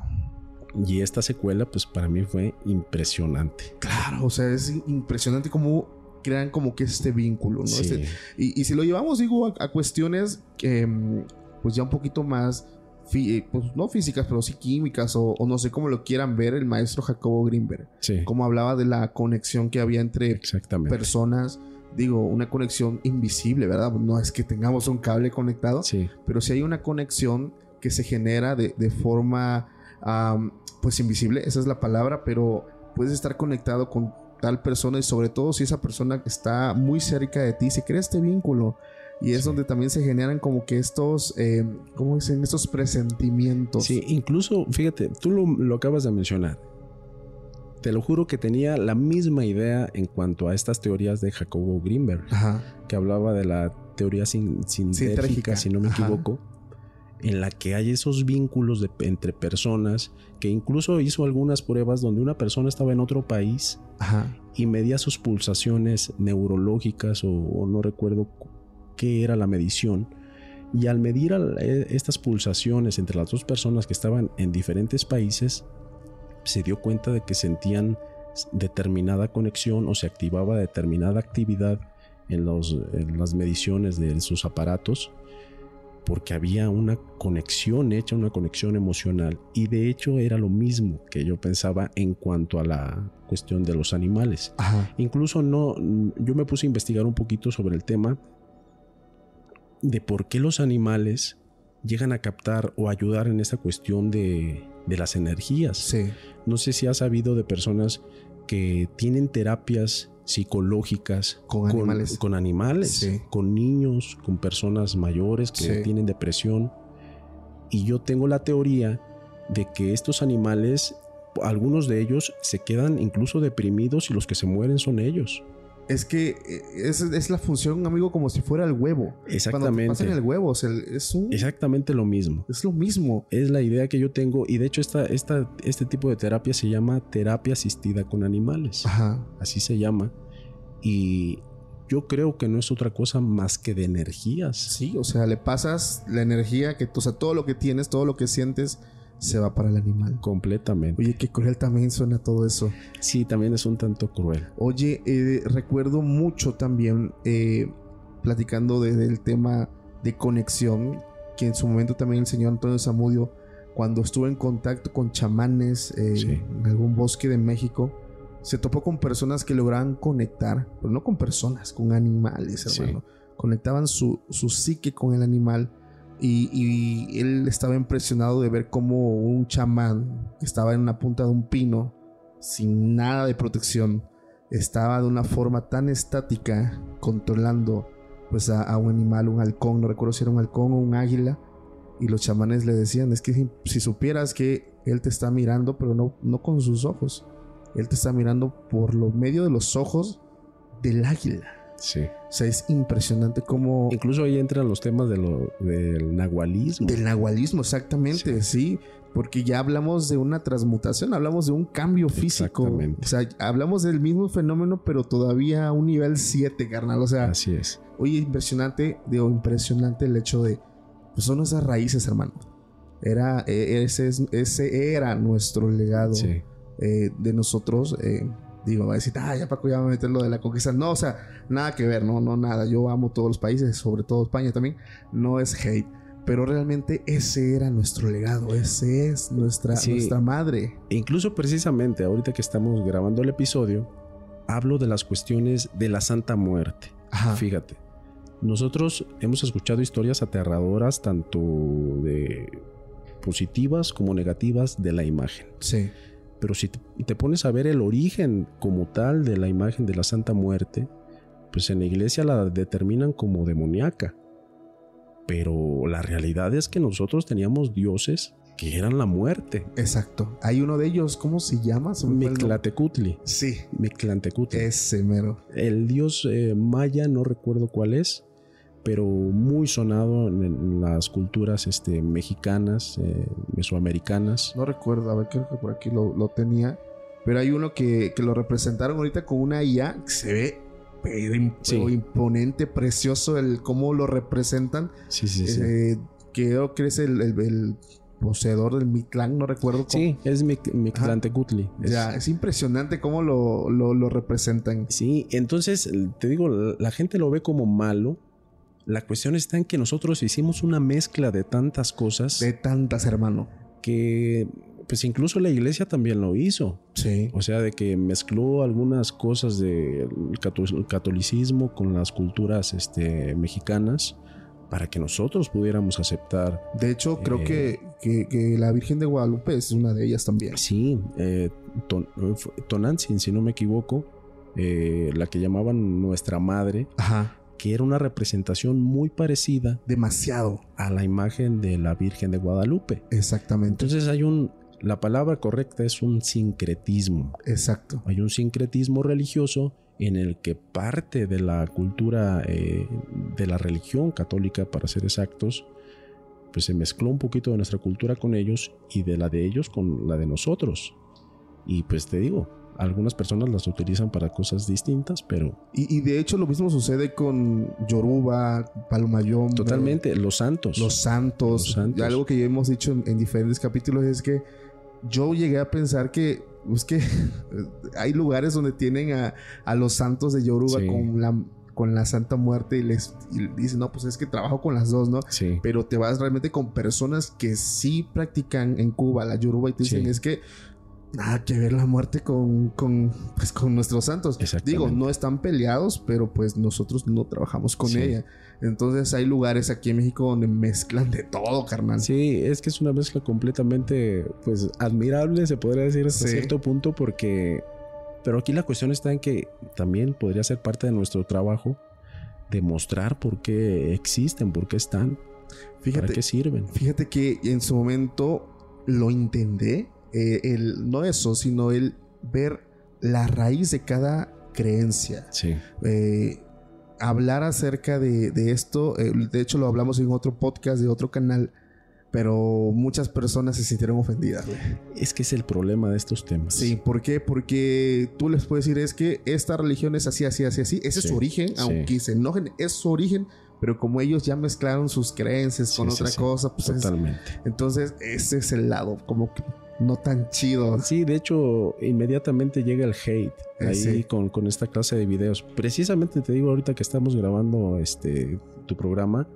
Y esta secuela pues para mí fue impresionante.
Claro. O sea, es impresionante cómo crean como que este vínculo, ¿no?
Sí,
Este- y, y si lo llevamos, digo, a, a cuestiones que, mm, pues ya un poquito más, eh, pues no físicas, pero sí químicas, o, o no sé cómo lo quieran ver el maestro Jacobo Greenberg.
sí,
Como hablaba de la conexión que había entre personas, digo, una conexión invisible, ¿verdad? No es que tengamos un cable conectado,
Sí,
pero sí hay una conexión que se genera de, de forma, pues invisible, esa es la palabra, pero puedes estar conectado con tal persona y sobre todo si esa persona está muy cerca de ti, se crea este vínculo. Y es donde también se generan como que estos, eh, ¿cómo dicen? Estos presentimientos.
Sí, incluso, fíjate, tú lo, lo acabas de mencionar. Te lo juro que tenía la misma idea en cuanto a estas teorías de Jacobo Greenberg,
Ajá.
que hablaba de la teoría sin, sintérgica, si no me
ajá.
equivoco, en la que hay esos vínculos de- entre personas, que incluso hizo algunas pruebas donde una persona estaba en otro país
Ajá.
y medía sus pulsaciones neurológicas o, o no recuerdo cu- qué era la medición. Y al medir eh, estas pulsaciones entre las dos personas que estaban en diferentes países, se dio cuenta de que sentían determinada conexión o se activaba determinada actividad en, los, en las mediciones de sus aparatos porque había una conexión hecha, una conexión emocional. Y de hecho era lo mismo que yo pensaba en cuanto a la cuestión de los animales.
Ajá.
Incluso no, yo me puse a investigar un poquito sobre el tema de por qué los animales llegan a captar o ayudar en esta cuestión de, de las energías.
Sí.
No sé si has sabido de personas que tienen terapias psicológicas
Con animales.
con animales,
Sí.
con niños, con personas mayores que
Sí.
tienen depresión. Y yo tengo la teoría de que estos animales, algunos de ellos se quedan incluso deprimidos y los que se mueren son ellos.
Es que eh, es, es la función, amigo, como si fuera el huevo. Cuando te
Exactamente.
el huevo, o sea, es un...
Exactamente lo mismo.
Es lo mismo.
Es la idea que yo tengo y de hecho esta, esta, este tipo de terapia se llama terapia asistida con animales.
Ajá.
Así se llama. Y yo creo que no es otra cosa más que de energías.
Sí, o sea, le pasas la energía que, o sea, todo lo que tienes, todo lo que sientes, se va para el animal.
Completamente.
Oye, qué cruel también suena todo eso.
Sí, también es un tanto cruel.
Oye, eh, recuerdo mucho también, eh, platicando de- del tema de conexión, que en su momento también el señor Antonio Zamudio, cuando estuvo en contacto con chamanes eh,
Sí.
en algún bosque de México, se topó con personas que lograban conectar, pero no con personas, con animales,
Sí.
hermano. Conectaban su, su psique con el animal. Y, él estaba impresionado de ver cómo un chamán que estaba en una punta de un pino, sin nada de protección, estaba de una forma tan estática controlando pues a, a un animal, un halcón, no recuerdo si era un halcón o un águila, y los chamanes le decían, es que si, si supieras que él te está mirando, pero no, no con sus ojos, él te está mirando por lo medio de los ojos del águila.
Sí.
O sea, es impresionante cómo...
Incluso ahí entran los temas de lo, del nahualismo.
Del nahualismo, exactamente, sí. Porque ya hablamos de una transmutación, hablamos de un cambio físico.
Exactamente.
O sea, hablamos del mismo fenómeno, pero todavía a un nivel 7, carnal. O sea,
Así es.
oye, impresionante, digo, impresionante el hecho de. Pues son esas raíces, hermano. Era, eh, ese, es- ese era nuestro legado
Sí.
eh, de nosotros. eh, digo, va a decir, ah, ya Paco ya va a meter lo de la conquista. No, o sea, nada que ver, no, no, nada. Yo amo todos los países, sobre todo España también. No es hate. Pero realmente ese era nuestro legado, ese es nuestra,
Sí.
nuestra madre.
E incluso precisamente ahorita que estamos grabando el episodio, hablo de las cuestiones de la Santa Muerte.
Ajá.
Fíjate, nosotros hemos escuchado historias aterradoras tanto de positivas como negativas de la imagen.
Sí.
Pero si te- pones a ver el origen como tal de la imagen de la Santa Muerte, pues en la iglesia la determinan como demoníaca. Pero la realidad es que nosotros teníamos dioses que eran la muerte.
Exacto. Hay uno de ellos, ¿cómo se llama?
Mictlatecutli.
Sí,
Mictlantecutli.
ese mero.
El dios eh, maya, no recuerdo cuál es, pero muy sonado en, en las culturas este, mexicanas, eh, mesoamericanas.
No recuerdo, a ver, creo que por aquí lo, lo tenía. Pero hay uno que, que lo representaron ahorita con una IA que se ve pero,
Sí.
imponente, precioso el cómo lo representan.
Sí, sí, sí.
Eh, creo que es el, el- el poseedor del Mictlán, no recuerdo cómo.
Sí, es Mic- Mictlantecutli. Es-
Ya, es impresionante cómo lo, lo, lo representan.
Sí, entonces te digo, la gente lo ve como malo. La cuestión está en que nosotros hicimos una mezcla de tantas cosas
De tantas, hermano.
que, pues incluso la iglesia también lo hizo.
Sí.
O sea, de que mezcló algunas cosas del catolicismo con las culturas este, mexicanas para que nosotros pudiéramos aceptar.
De hecho, creo
Eh,
que, que- que la Virgen de Guadalupe es una de ellas también.
Sí, eh, Ton- fue- Tonantzin, si no me equivoco, eh, la que llamaban nuestra madre,
Ajá.
Que era una representación muy parecida
Demasiado.
a la imagen de la Virgen de Guadalupe.
Exactamente.
Entonces hay un, la palabra correcta es un sincretismo.
Exacto.
Hay un sincretismo religioso en el que parte de la cultura eh, de la religión católica, para ser exactos, pues se mezcló un poquito de nuestra cultura con ellos y de la de ellos con la de nosotros. Y pues te digo, algunas personas las utilizan para cosas distintas, pero
Y, y de hecho lo mismo sucede con Yoruba, Palomayón.
totalmente los santos.
Los santos.
Los santos.
Algo que ya hemos dicho en, en diferentes capítulos es que yo llegué a pensar que es que hay lugares donde tienen a, a los santos de Yoruba
Sí.
con la con la Santa Muerte y les y dicen, no, pues es que trabajo con las dos, ¿no?
Sí,
Pero te vas realmente con personas que sí practican en Cuba la Yoruba y te dicen,
Sí.
es que nada que ver la muerte con, con, pues, con nuestros santos.
Exactamente.
Digo, no están peleados, pero pues nosotros no trabajamos con
Sí.
ella. Entonces hay lugares aquí en México donde mezclan de todo, carnal.
Sí, es que es una mezcla completamente, pues, admirable, se podría decir hasta
Sí.
cierto punto, porque... Pero aquí la cuestión está en que también podría ser parte de nuestro trabajo demostrar por qué existen, por qué están, para
Fíjate,
qué sirven.
fíjate que en su momento lo intenté. Eh, el, no eso, sino el ver la raíz de cada creencia.
Sí,
eh, hablar acerca de, de esto. eh, de hecho, lo hablamos en otro podcast de otro canal. Pero muchas personas se sintieron ofendidas.
es que es el problema de estos temas.
Sí, ¿por qué? Porque tú les puedes decir es que esta religión es así, así, así, así. Ese es su origen,
sí.
aunque se enojen, es su origen. Pero como ellos ya mezclaron sus creencias con
Sí,
otra cosa, pues es-
Totalmente.
entonces ese es el lado como que no tan chido.
Sí, de hecho, inmediatamente llega el hate
Eh,
ahí
sí.
con, con esta clase de videos. Precisamente te digo ahorita que estamos grabando este tu programa,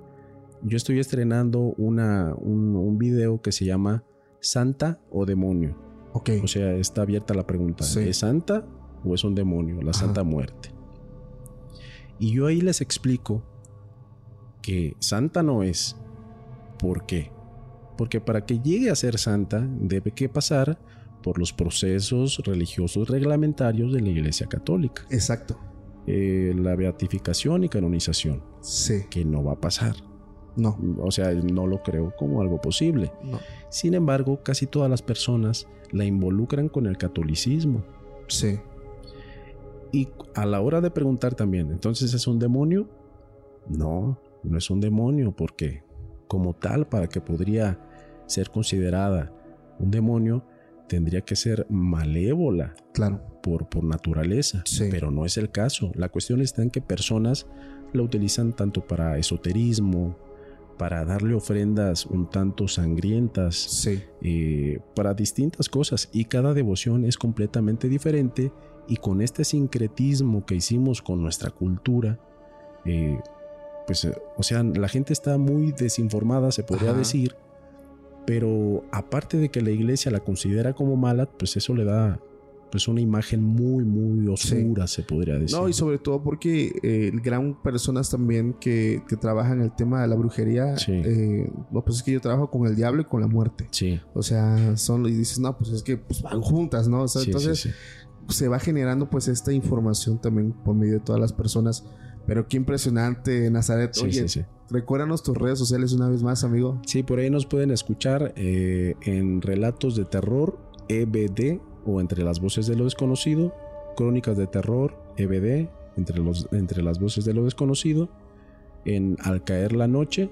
yo estoy estrenando una, un, un video que se llama Santa o Demonio.
Ok.
O sea, está abierta la pregunta,
Sí.
¿es santa o es un demonio? La
Ajá.
Santa Muerte. Y yo ahí les explico que santa no es. ¿Por qué? Porque para que llegue a ser santa debe que pasar por los procesos religiosos reglamentarios de la Iglesia Católica.
Exacto.
Eh, la beatificación y canonización,
Sí.
que no va a pasar.
No.
O sea, no lo creo como algo posible.
No.
Sin embargo, casi todas las personas la involucran con el catolicismo.
Sí.
Y a la hora de preguntar también, ¿entonces es un demonio? No, no es un demonio porque como tal, para que podría ser considerada un demonio, tendría que ser malévola
Claro.
por, por naturaleza.
Sí.
Pero no es el caso. La cuestión está en que personas la utilizan tanto para esoterismo, para darle ofrendas un tanto sangrientas,
Sí.
eh, para distintas cosas y cada devoción es completamente diferente y con este sincretismo que hicimos con nuestra cultura, eh, pues, eh, o sea, la gente está muy desinformada, se podría
Ajá.
decir, pero aparte de que la iglesia la considera como mala, pues eso le da pues una imagen muy, muy oscura, se podría decir.
No, y sobre todo porque eh, gran personas también que, que trabajan el tema de la brujería.
Sí.
eh, no, pues es que yo trabajo con el diablo y con la muerte.
Sí,
O sea, son y dices, no, pues es que pues, van juntas, ¿no? O sea,
sí,
entonces se va generando pues esta información también por medio de todas las personas. Pero qué impresionante, Nazaret.
Sí,
Oye,
sí, sí.
recuérdanos tus redes sociales una vez más, amigo.
Sí, por ahí nos pueden escuchar eh, en Relatos de Terror, EBD, o Entre las Voces de lo Desconocido, Crónicas de Terror, EBD, entre, los, entre las Voces de lo Desconocido, en Al Caer la Noche,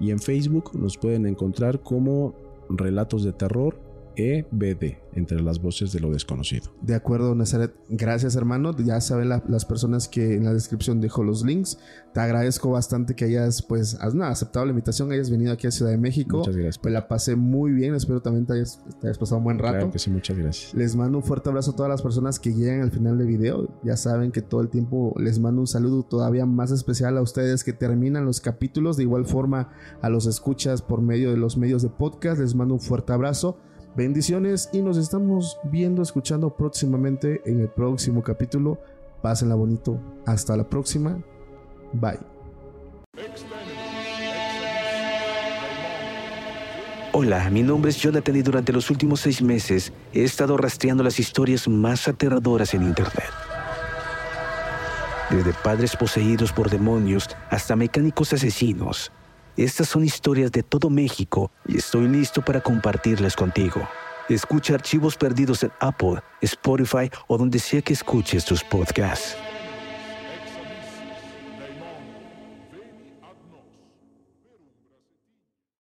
y en Facebook nos pueden encontrar como Relatos de Terror, EBD, Entre las Voces de lo Desconocido.
De acuerdo, Nazaret. Gracias, hermano. Ya saben la- las personas que en la descripción dejo los links. Te agradezco bastante que hayas, pues, has nada, aceptado la invitación, hayas venido aquí a Ciudad de México.
Muchas gracias.
Me la pasé muy bien. Espero también te hayas, te hayas pasado un buen rato.
Claro que sí, muchas gracias.
Les mando un fuerte abrazo a todas las personas que llegan al final del video. Ya saben que todo el tiempo les mando un saludo todavía más especial a ustedes que terminan los capítulos. De igual forma a los escuchas por medio de los medios de podcast. Les mando un fuerte abrazo. Bendiciones y nos estamos viendo, escuchando próximamente en el próximo capítulo. Pásenla bonito. Hasta la próxima. Bye.
Hola, mi nombre es Jonathan y durante los últimos seis meses he estado rastreando las historias más aterradoras en Internet. Desde padres poseídos por demonios hasta mecánicos asesinos estas son historias de todo México y estoy listo para compartirlas contigo. Escucha archivos perdidos en Apple, Spotify o donde sea que escuches tus podcasts.